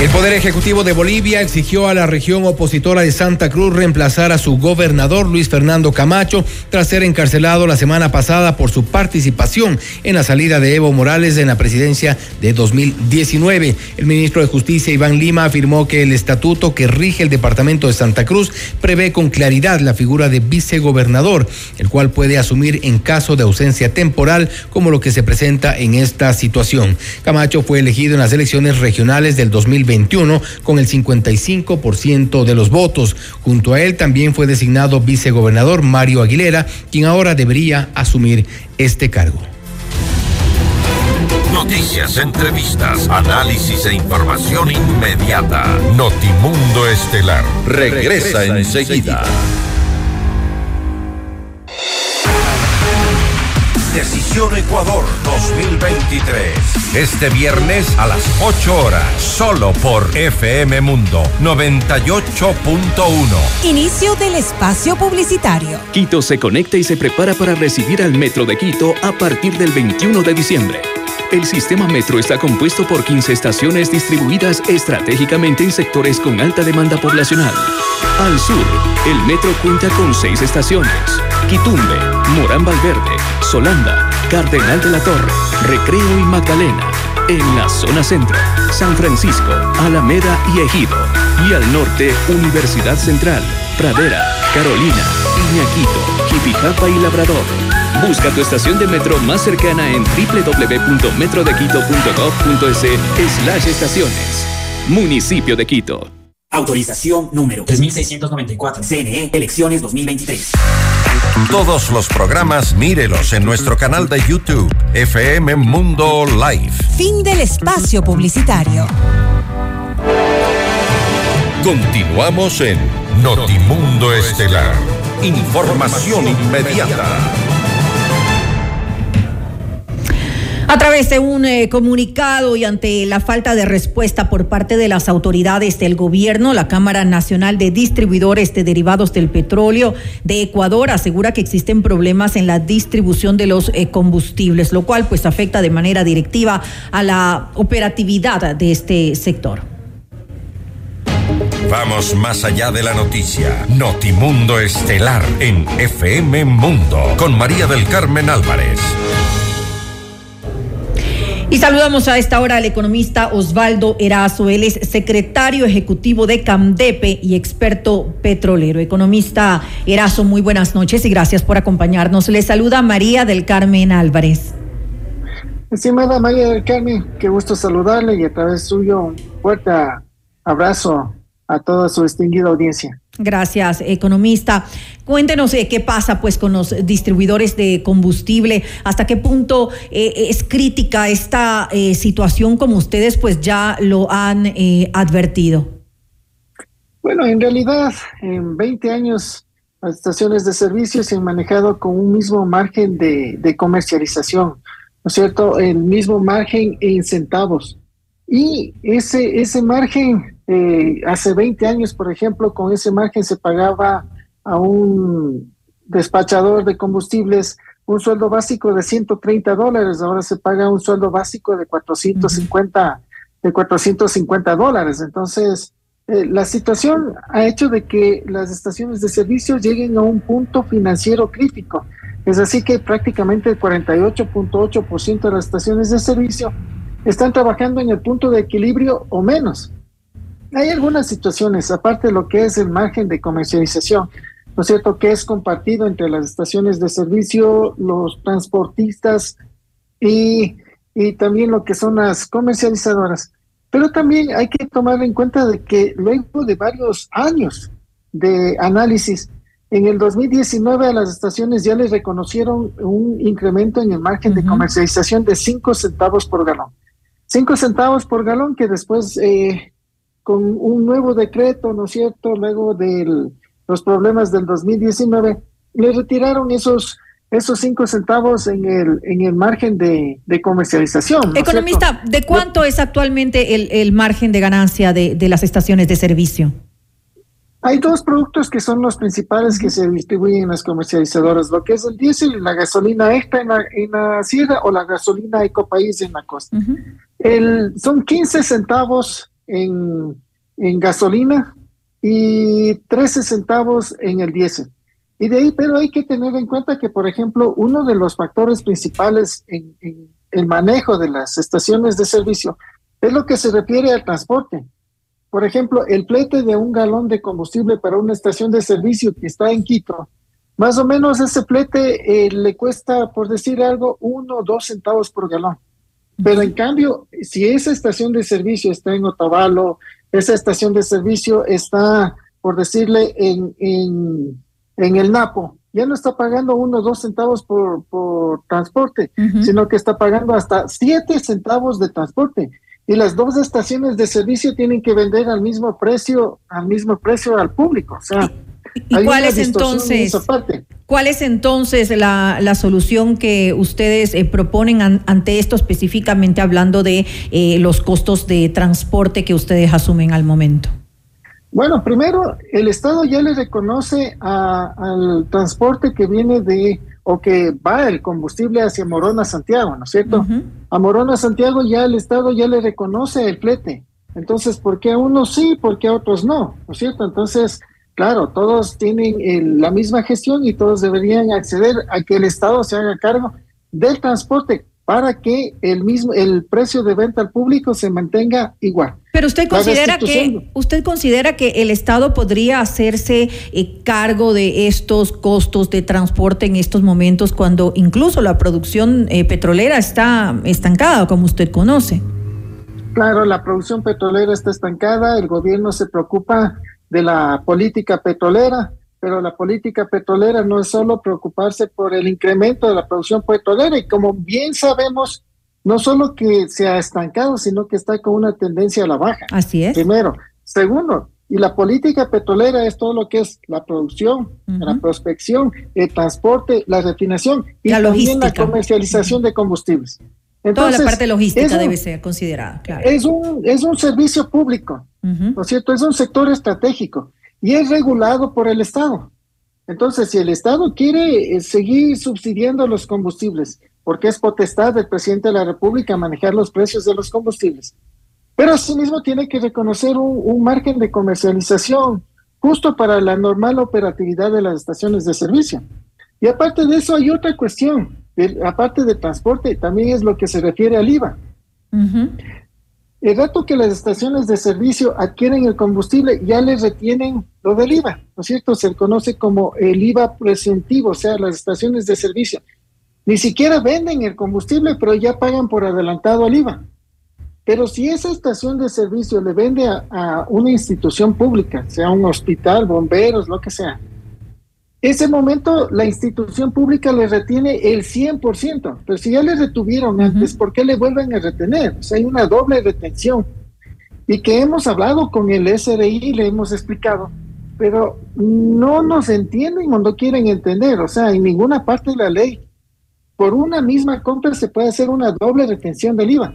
Speaker 2: El Poder Ejecutivo de Bolivia exigió a la región opositora de Santa Cruz reemplazar a su gobernador Luis Fernando Camacho tras ser encarcelado la semana pasada por su participación en la salida de Evo Morales en la presidencia de 2019. El ministro de Justicia Iván Lima afirmó que el estatuto que rige el departamento de Santa Cruz prevé con claridad la figura de vicegobernador, el cual puede asumir en caso de ausencia temporal como lo que se presenta en esta situación. Camacho fue elegido en las elecciones regionales del 2020 con el 55% de los votos. Junto a él también fue designado vicegobernador Mario Aguilera, quien ahora debería asumir este cargo.
Speaker 1: Noticias, entrevistas, análisis e información inmediata. Notimundo Estelar regresa, enseguida. Decisión Ecuador 2023. Este viernes a las 8 horas, solo por FM Mundo 98.1.
Speaker 12: Inicio del espacio publicitario.
Speaker 24: Quito se conecta y se prepara para recibir al Metro de Quito a partir del 21 de diciembre. El sistema Metro está compuesto por 15 estaciones distribuidas estratégicamente en sectores con alta demanda poblacional. Al sur, el Metro cuenta con 6 estaciones. Quitumbe, Morán Valverde, Solanda, Cardenal de la Torre, Recreo y Magdalena. En la zona centro, San Francisco, Alameda y Ejido. Y al norte, Universidad Central, Pradera, Carolina, Iñaquito, Jipijapa y Labrador. Busca tu estación de metro más cercana en www.metrodequito.gov.es slash estaciones. Municipio de Quito.
Speaker 20: Autorización número 3694. CNE, elecciones 2023.
Speaker 1: Todos los programas mírelos en nuestro canal de YouTube, FM Mundo Live.
Speaker 12: Fin del espacio publicitario.
Speaker 1: Continuamos en Notimundo Estelar. Información inmediata.
Speaker 3: A través de un eh, comunicado y ante la falta de respuesta por parte de las autoridades del gobierno, la Cámara Nacional de Distribuidores de Derivados del Petróleo de Ecuador asegura que existen problemas en la distribución de los eh, combustibles, lo cual pues afecta de manera directiva a la operatividad de este sector.
Speaker 1: Vamos más allá de la noticia. Notimundo Estelar en FM Mundo con María del Carmen Álvarez.
Speaker 3: Y saludamos a esta hora al economista Osvaldo Erazo. Él es secretario ejecutivo de CAMDEPE y experto petrolero. Economista Erazo, muy buenas noches y gracias por acompañarnos. Le saluda María del Carmen Álvarez.
Speaker 25: Estimada María del Carmen, qué gusto saludarle y a través suyo un fuerte abrazo a toda su distinguida audiencia.
Speaker 3: Gracias, economista. Cuéntenos eh, qué pasa pues con los distribuidores de combustible, hasta qué punto eh, es crítica esta eh, situación como ustedes pues ya lo han advertido.
Speaker 25: Bueno, en realidad en 20 años las estaciones de servicio se han manejado con un mismo margen de, de comercialización, ¿no es cierto? El mismo margen en centavos. Y ese, ese margen eh, hace 20 años, por ejemplo, con ese margen se pagaba a un despachador de combustibles un sueldo básico de 130 dólares, ahora se paga un sueldo básico de 450, de 450 dólares. Entonces, eh, la situación ha hecho de que las estaciones de servicio lleguen a un punto financiero crítico. Es así que prácticamente el 48.8% de las estaciones de servicio están trabajando en el punto de equilibrio o menos. Hay algunas situaciones, aparte de lo que es el margen de comercialización, ¿no es cierto?, que es compartido entre las estaciones de servicio, los transportistas y, y también lo que son las comercializadoras. Pero también hay que tomar en cuenta de que luego de varios años de análisis, En el 2019 a las estaciones ya les reconocieron un incremento en el margen de comercialización de 5 centavos por galón. 5 centavos por galón que después eh, con un nuevo decreto, ¿no es cierto? Luego de los problemas del 2019, le retiraron esos esos cinco centavos en el, en el margen de, comercialización.
Speaker 3: Economista, ¿de cuánto es actualmente el, el margen de ganancia de, de, las estaciones de servicio?
Speaker 25: Hay dos productos que son los principales que se distribuyen en las comercializadoras, lo que es el diésel y la gasolina extra en la, en la sierra o la gasolina ecopaís en la costa. el, son 15 centavos en, gasolina y 13 centavos en el diésel. Y de ahí, pero hay que tener en cuenta que, por ejemplo, uno de los factores principales en, el manejo de las estaciones de servicio es lo que se refiere al transporte. Por ejemplo, el flete de un galón de combustible para una estación de servicio que está en Quito, más o menos ese flete eh, le cuesta, por decir algo, uno o dos centavos por galón. Pero en cambio, si esa estación de servicio está en Otavalo, esa estación de servicio está, por decirle, en, en en el Napo ya no está pagando uno o dos centavos por, por transporte, sino que está pagando hasta siete centavos de transporte. Y las dos estaciones de servicio tienen que vender al mismo precio, al mismo precio al público. O sea,
Speaker 3: ¿Y, cuál es entonces? ¿Cuál es entonces la, la solución que ustedes eh, proponen ante esto, específicamente hablando de eh, los costos de transporte que ustedes asumen al momento?
Speaker 25: Bueno, primero, el Estado ya le reconoce al transporte que viene de o que va el combustible hacia Morona, Santiago, ¿no es cierto? A Morona, Santiago ya el Estado ya le reconoce el flete. Entonces, ¿por qué a unos sí, por qué a otros no? ¿No es cierto? Entonces, claro, todos tienen la misma gestión y todos deberían acceder a que el Estado se haga cargo del transporte para que el mismo el precio de venta al público se mantenga igual.
Speaker 3: Pero usted considera que usted considera que el Estado podría hacerse eh, cargo de estos costos de transporte en estos momentos cuando incluso la producción eh, petrolera está estancada, como usted conoce.
Speaker 25: Claro, la producción petrolera está estancada, el gobierno se preocupa de la política petrolera, pero la política petrolera no es solo preocuparse por el incremento de la producción petrolera y como bien sabemos, no solo que se ha estancado, sino que está con una tendencia a la baja.
Speaker 3: Así es.
Speaker 25: Primero. Segundo, y la política petrolera es todo lo que es la producción, la prospección, el transporte, la refinación y la también la comercialización de combustibles.
Speaker 3: Entonces, Toda la parte logística debe ser considerada. Claro.
Speaker 25: Es, un, es un servicio público, ¿no es cierto? Es un sector estratégico y es regulado por el Estado. Entonces, si el Estado quiere eh, seguir subsidiando los combustibles porque es potestad del presidente de la República manejar los precios de los combustibles. Pero asimismo tiene que reconocer un, margen de comercialización justo para la normal operatividad de las estaciones de servicio. Y aparte de eso hay otra cuestión, aparte de transporte, también es lo que se refiere al IVA. El rato que las estaciones de servicio adquieren el combustible, ya les retienen lo del IVA, ¿no es cierto? Se conoce como el IVA presuntivo, o sea, las estaciones de servicio ni siquiera venden el combustible, pero ya pagan por adelantado al IVA. Pero si esa estación de servicio le vende a, una institución pública, sea un hospital, bomberos, lo que sea, ese momento la institución pública le retiene el 100%, pero si ya le retuvieron antes, ¿por qué le vuelven a retener? O sea, hay una doble retención. Y que hemos hablado con el SRI, le hemos explicado, pero no nos entienden o no quieren entender, o sea, en ninguna parte de la ley por una misma compra se puede hacer una doble retención del IVA.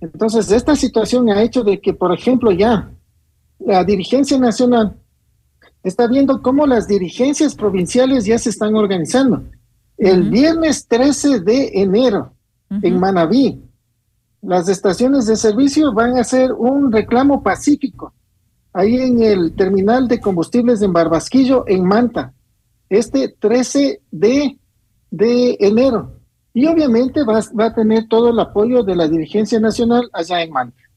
Speaker 25: Entonces, esta situación ha hecho de que, por ejemplo, ya la dirigencia nacional está viendo cómo las dirigencias provinciales ya se están organizando. El viernes 13 de enero, en Manabí, las estaciones de servicio van a hacer un reclamo pacífico ahí en el terminal de combustibles en Barbasquillo, en Manta, este 13 de, de enero. Y obviamente va, va a tener todo el apoyo de la dirigencia nacional allá en Manta.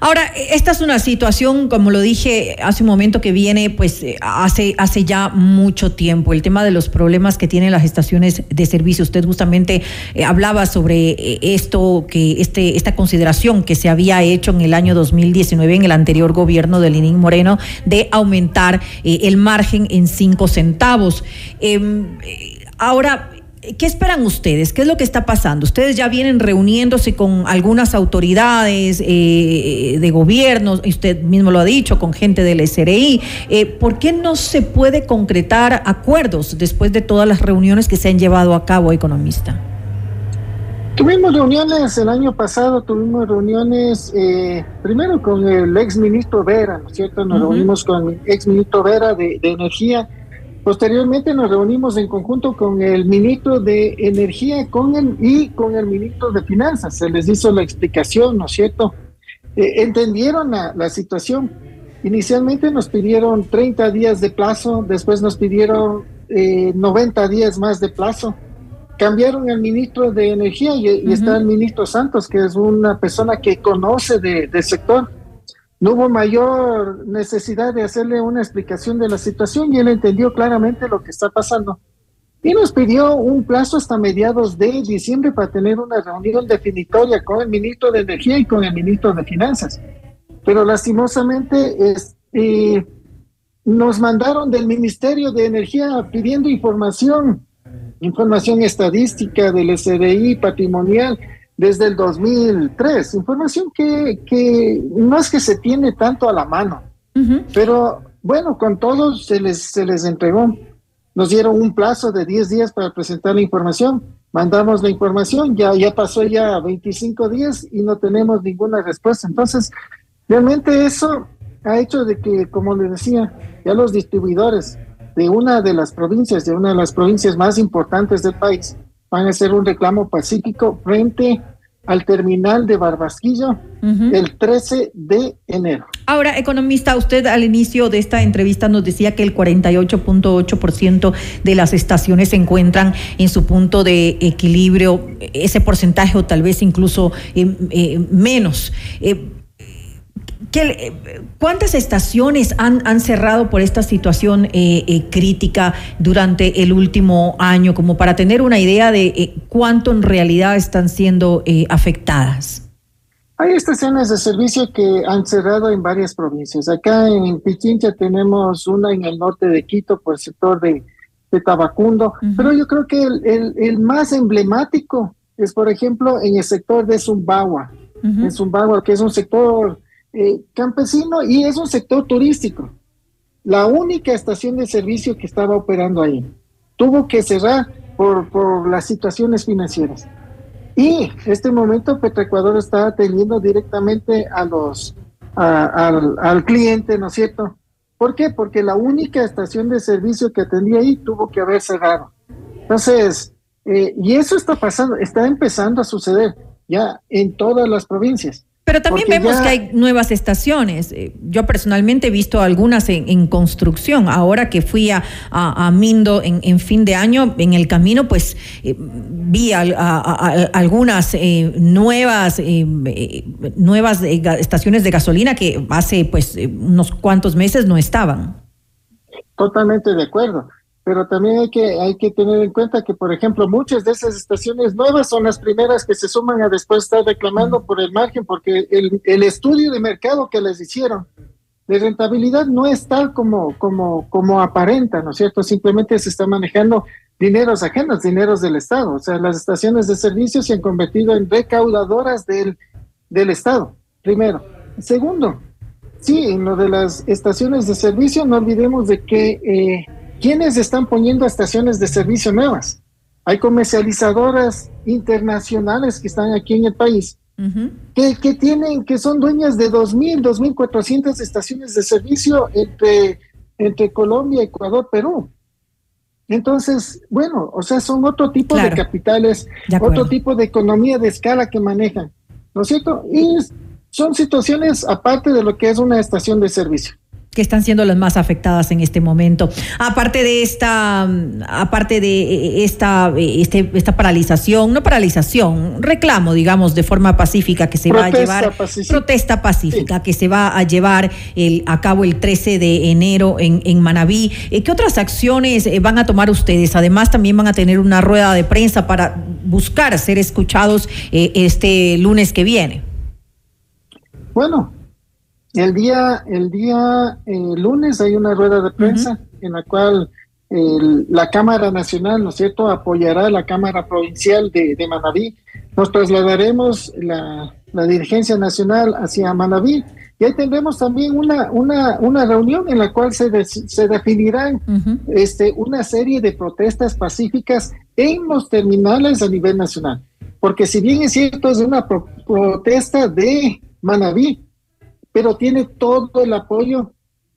Speaker 3: Ahora, esta es una situación, como lo dije hace un momento, que viene pues eh, hace, hace ya mucho tiempo. El tema de los problemas que tienen las estaciones de servicio. Usted justamente eh, hablaba sobre eh, esto, que este, esta consideración que se había hecho en el año 2019 en el anterior gobierno de Lenín Moreno de aumentar el margen en cinco centavos. Em, ahora, ¿Qué esperan ustedes? ¿Qué es lo que está pasando? Ustedes ya vienen reuniéndose con algunas autoridades eh, de gobierno, usted mismo lo ha dicho, con gente del SRI. Eh, ¿Por qué no se puede concretar acuerdos después de todas las reuniones que se han llevado a cabo, economista?
Speaker 25: Tuvimos reuniones el año pasado, tuvimos reuniones eh, primero con el ex ministro Vera, ¿no es cierto? Nos reunimos con el ex ministro Vera de, de Energía Posteriormente nos reunimos en conjunto con el ministro de Energía con el, y con el ministro de Finanzas. Se les hizo la explicación, ¿no es cierto? Eh, entendieron la, situación. Inicialmente nos pidieron 30 días de plazo, después nos pidieron 90 eh, días más de plazo. Cambiaron al ministro de Energía y, está el ministro Santos, que es una persona que conoce de, del sector no hubo mayor necesidad de hacerle una explicación de la situación y él entendió claramente lo que está pasando. Y nos pidió un plazo hasta mediados de diciembre para tener una reunión definitoria con el ministro de Energía y con el ministro de Finanzas. Pero lastimosamente eh, nos mandaron del Ministerio de Energía pidiendo información, información estadística del SDI patrimonial, desde el 2003, información que, que no es que se tiene tanto a la mano, pero bueno, con todo se les, se les entregó. Nos dieron un plazo de 10 días para presentar la información, mandamos la información, ya, ya pasó ya 25 días y no tenemos ninguna respuesta. Entonces, realmente eso ha hecho de que, como les decía, ya los distribuidores de una de las provincias, de una de las provincias más importantes del país, van a hacer un reclamo pacífico frente al terminal de Barbasquillo el 13 de enero.
Speaker 3: Ahora, economista, usted al inicio de esta entrevista nos decía que el 48.8% de las estaciones se encuentran en su punto de equilibrio, ese porcentaje o tal vez incluso eh, eh, menos. Eh, ¿Cuántas estaciones han, han, cerrado por esta situación eh, eh, crítica durante el último año, como para tener una idea de eh, cuánto en realidad están siendo afectadas?
Speaker 25: Hay estaciones de servicio que han cerrado en varias provincias. Acá en Pichincha tenemos una en el norte de Quito por el sector de, de Tabacundo, pero yo creo que el, el, más emblemático es, por ejemplo, en el sector de Zumbagua. En Zumbagua, que es un sector eh, campesino y es un sector turístico. La única estación de servicio que estaba operando ahí tuvo que cerrar por, por las situaciones financieras. Y este momento Petroecuador está atendiendo directamente a los, al, cliente, ¿no es cierto? ¿Por qué? Porque la única estación de servicio que atendía ahí tuvo que haber cerrado. Entonces, eh, y eso está pasando, está empezando a suceder ya en todas las provincias.
Speaker 3: Pero también vemos que hay nuevas estaciones. Eh, yo personalmente he visto algunas en, construcción. Ahora que fui a, a, Mindo en, fin de año, en el camino, pues eh, vi algunas eh, nuevas, nuevas estaciones de gasolina que hace pues unos cuantos meses no estaban.
Speaker 25: Totalmente de acuerdo pero también hay que, hay que tener en cuenta que, por ejemplo, muchas de esas estaciones nuevas son las primeras que se suman a después estar reclamando por el margen, porque el, el estudio de mercado que les hicieron de rentabilidad no es tal como, como, como aparenta, ¿no es cierto? Simplemente se está manejando dineros ajenos, dineros del Estado. O sea, las estaciones de servicio se han convertido en recaudadoras del, del Estado, primero. Segundo, sí, en lo de las estaciones de servicio, no olvidemos de que... Eh, ¿Quiénes están poniendo estaciones de servicio nuevas? Hay comercializadoras internacionales que están aquí en el país, que, tienen, que son dueñas de 2.000, 2.400 estaciones de servicio entre, entre Colombia, Ecuador, Perú. Entonces, bueno, o sea, son otro tipo de capitales, otro tipo de economía de escala que manejan, ¿no es cierto? Y son situaciones aparte de lo que es una estación de servicio.
Speaker 3: Que están siendo las más afectadas en este momento. Aparte de esta, aparte de esta, este, esta paralización, no paralización, reclamo, digamos, de forma pacífica que se va a llevar, protesta pacífica que se va a llevar el, a cabo el 13 de enero en, en Manabí. Eh, ¿Qué otras acciones eh, van a tomar ustedes? Además, también van a tener una rueda de prensa para buscar ser escuchados eh, este lunes que viene.
Speaker 25: Bueno, el día, el día eh, lunes hay una rueda de prensa en la cual la Cámara Nacional, ¿no es cierto?, apoyará a la Cámara Provincial de, de Manabí. Nos trasladaremos la, la, dirigencia nacional hacia Manabí y ahí tendremos también una, una, una reunión en la cual se, se definirán este, una serie de protestas pacíficas en los terminales a nivel nacional. Porque si bien es cierto, es una protesta de Manabí, pero tiene todo el apoyo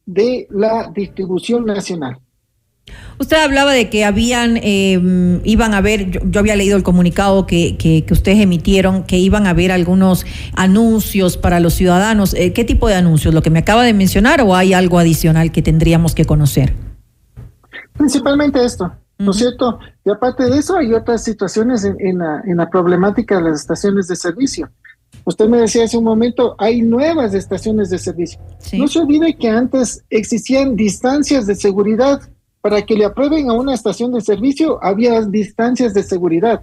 Speaker 25: de la distribución nacional.
Speaker 3: Usted hablaba de que habían, em, iban a haber, yo, había leído el comunicado que, que, ustedes emitieron, que iban a haber algunos anuncios para los ciudadanos. Eh, ¿Qué tipo de anuncios? ¿Lo que me acaba de mencionar o hay algo adicional que tendríamos que conocer?
Speaker 25: Principalmente esto, ¿no es cierto? Y aparte de eso, hay otras situaciones en, la, en la problemática de las estaciones de servicio. Usted me decía hace un momento, hay nuevas estaciones de servicio. No se olvide que antes existían distancias de seguridad. Para que le aprueben a una estación de servicio, había distancias de seguridad.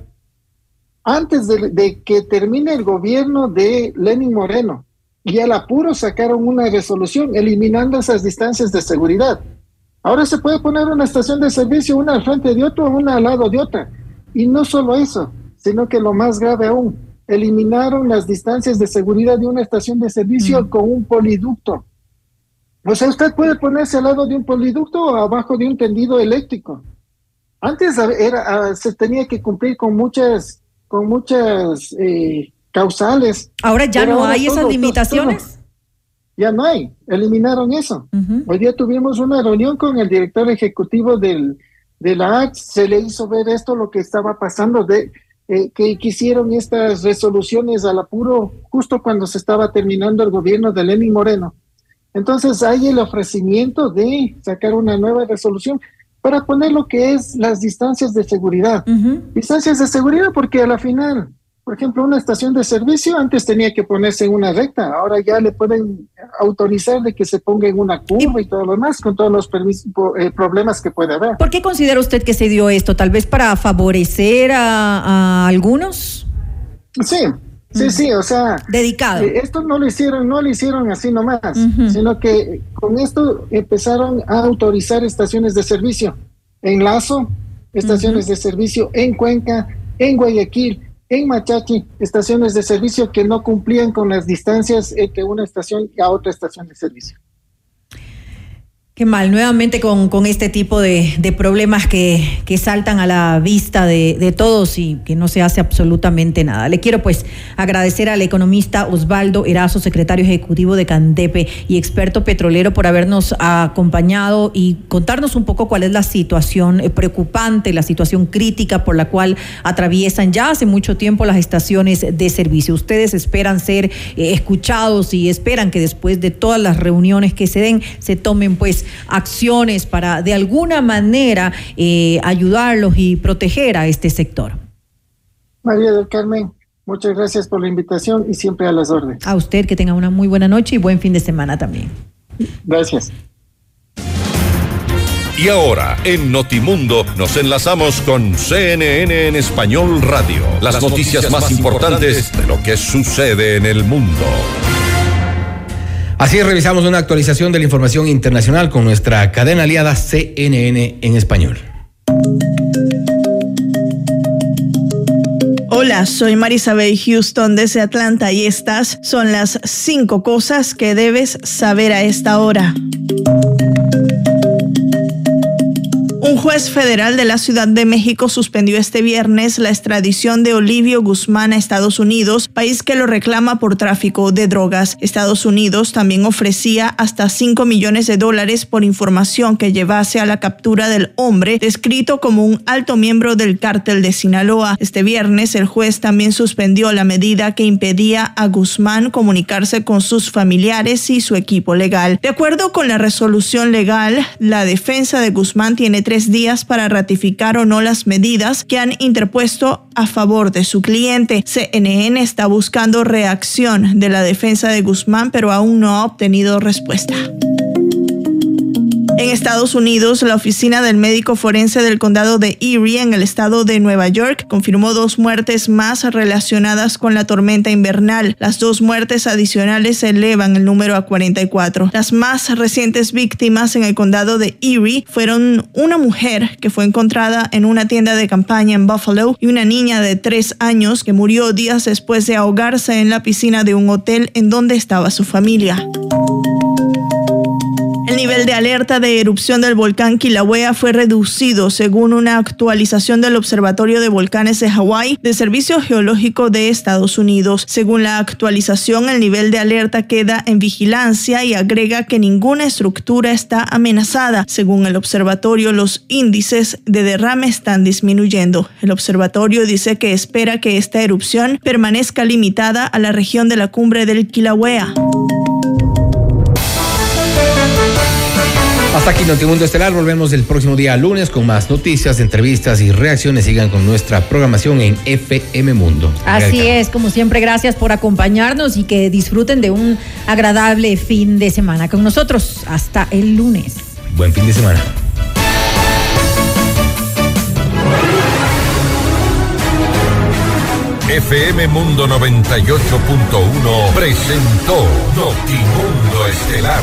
Speaker 25: Antes de, que termine el gobierno de Lenin Moreno, y al apuro sacaron una resolución eliminando esas distancias de seguridad. Ahora se puede poner una estación de servicio una al frente de otra, una al lado de otra. Y no solo eso, sino que lo más grave aún, eliminaron las distancias de seguridad de una estación de servicio mm. con un poliducto. O sea, usted puede ponerse al lado de un poliducto o abajo de un tendido eléctrico. Antes era, se tenía que cumplir con muchas, con muchas eh, causales.
Speaker 3: Ahora ya no hay esas limitaciones.
Speaker 25: ya no hay, eliminaron eso. Hoy día tuvimos una reunión con el director ejecutivo del, de la AX, se le hizo ver esto, lo que estaba pasando de eh, que quisieron estas resoluciones al apuro justo cuando se estaba terminando el gobierno de Lenin Moreno. Entonces hay el ofrecimiento de sacar una nueva resolución para poner lo que es las distancias de seguridad. Distancias de seguridad porque a la final por ejemplo, una estación de servicio antes tenía que ponerse en una recta, ahora ya le pueden autorizar de que se ponga en una curva y, todo lo demás, con todos los eh, problemas que puede haber.
Speaker 3: ¿Por qué considera usted que se dio esto? ¿Tal vez para favorecer a, algunos?
Speaker 25: Sí, Sí, mm. sí, o sea,
Speaker 3: dedicado.
Speaker 25: Eh, esto no lo hicieron, no lo hicieron así nomás, sino que con esto empezaron a autorizar estaciones de servicio en Lazo, estaciones de servicio en Cuenca, en Guayaquil, en Machachi estaciones de servicio que no cumplían con las distancias entre una estación y a otra estación de servicio.
Speaker 3: Qué mal, nuevamente con, con este tipo de, de problemas que, que, saltan a la vista de, de, todos y que no se hace absolutamente nada. Le quiero pues agradecer al economista Osvaldo Erazo, secretario ejecutivo de Candepe y experto petrolero por habernos acompañado y contarnos un poco cuál es la situación eh, preocupante, la situación crítica por la cual atraviesan ya hace mucho tiempo las estaciones de servicio. Ustedes esperan ser eh, escuchados y esperan que después de todas las reuniones que se den se tomen pues acciones para de alguna manera eh, ayudarlos y proteger a este sector.
Speaker 25: María del Carmen, muchas gracias por la invitación y siempre a las órdenes.
Speaker 3: A usted que tenga una muy buena noche y buen fin de semana también.
Speaker 25: Gracias.
Speaker 1: Y ahora, en Notimundo, nos enlazamos con CNN en Español Radio. Las, noticias, más, importantes de lo que sucede en el mundo.
Speaker 2: Así revisamos una actualización de la información internacional con nuestra cadena aliada CNN en español.
Speaker 21: Hola, soy Marisabel Houston desde Atlanta y estas son las cinco cosas que debes saber a esta hora. Juez federal de la Ciudad de México suspendió este viernes la extradición de Olivio Guzmán a Estados Unidos, país que lo reclama por tráfico de drogas. Estados Unidos también ofrecía hasta 5 millones de dólares por información que llevase a la captura del hombre descrito como un alto miembro del cártel de Sinaloa. Este viernes el juez también suspendió la medida que impedía a Guzmán comunicarse con sus familiares y su equipo legal. De acuerdo con la resolución legal, la defensa de Guzmán tiene tres días para ratificar o no las medidas que han interpuesto a favor de su cliente. CNN está buscando reacción de la defensa de Guzmán, pero aún no ha obtenido respuesta. En Estados Unidos, la oficina del médico forense del condado de Erie, en el estado de Nueva York, confirmó dos muertes más relacionadas con la tormenta invernal. Las dos muertes adicionales elevan el número a 44. Las más recientes víctimas en el condado de Erie fueron una mujer que fue encontrada en una tienda de campaña en Buffalo y una niña de tres años que murió días después de ahogarse en la piscina de un hotel en donde estaba su familia. El nivel de alerta de erupción del volcán Kilauea fue reducido según una actualización del Observatorio de Volcanes de Hawái del Servicio Geológico de Estados Unidos. Según la actualización, el nivel de alerta queda en vigilancia y agrega que ninguna estructura está amenazada. Según el observatorio, los índices de derrame están disminuyendo. El observatorio dice que espera que esta erupción permanezca limitada a la región de la cumbre del Kilauea.
Speaker 2: Hasta aquí Notimundo Estelar. Volvemos el próximo día lunes con más noticias, entrevistas y reacciones. Sigan con nuestra programación en FM Mundo.
Speaker 3: Así es, como siempre, gracias por acompañarnos y que disfruten de un agradable fin de semana con nosotros. Hasta el lunes.
Speaker 2: Buen fin de semana.
Speaker 1: FM Mundo 98.1 presentó Notimundo Estelar.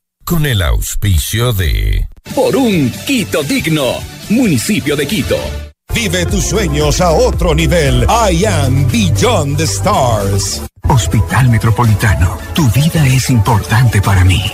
Speaker 1: Con el auspicio de...
Speaker 24: Por un Quito digno, municipio de Quito.
Speaker 5: Vive tus sueños a otro nivel. I am Beyond the Stars.
Speaker 6: Hospital Metropolitano, tu vida es importante para mí.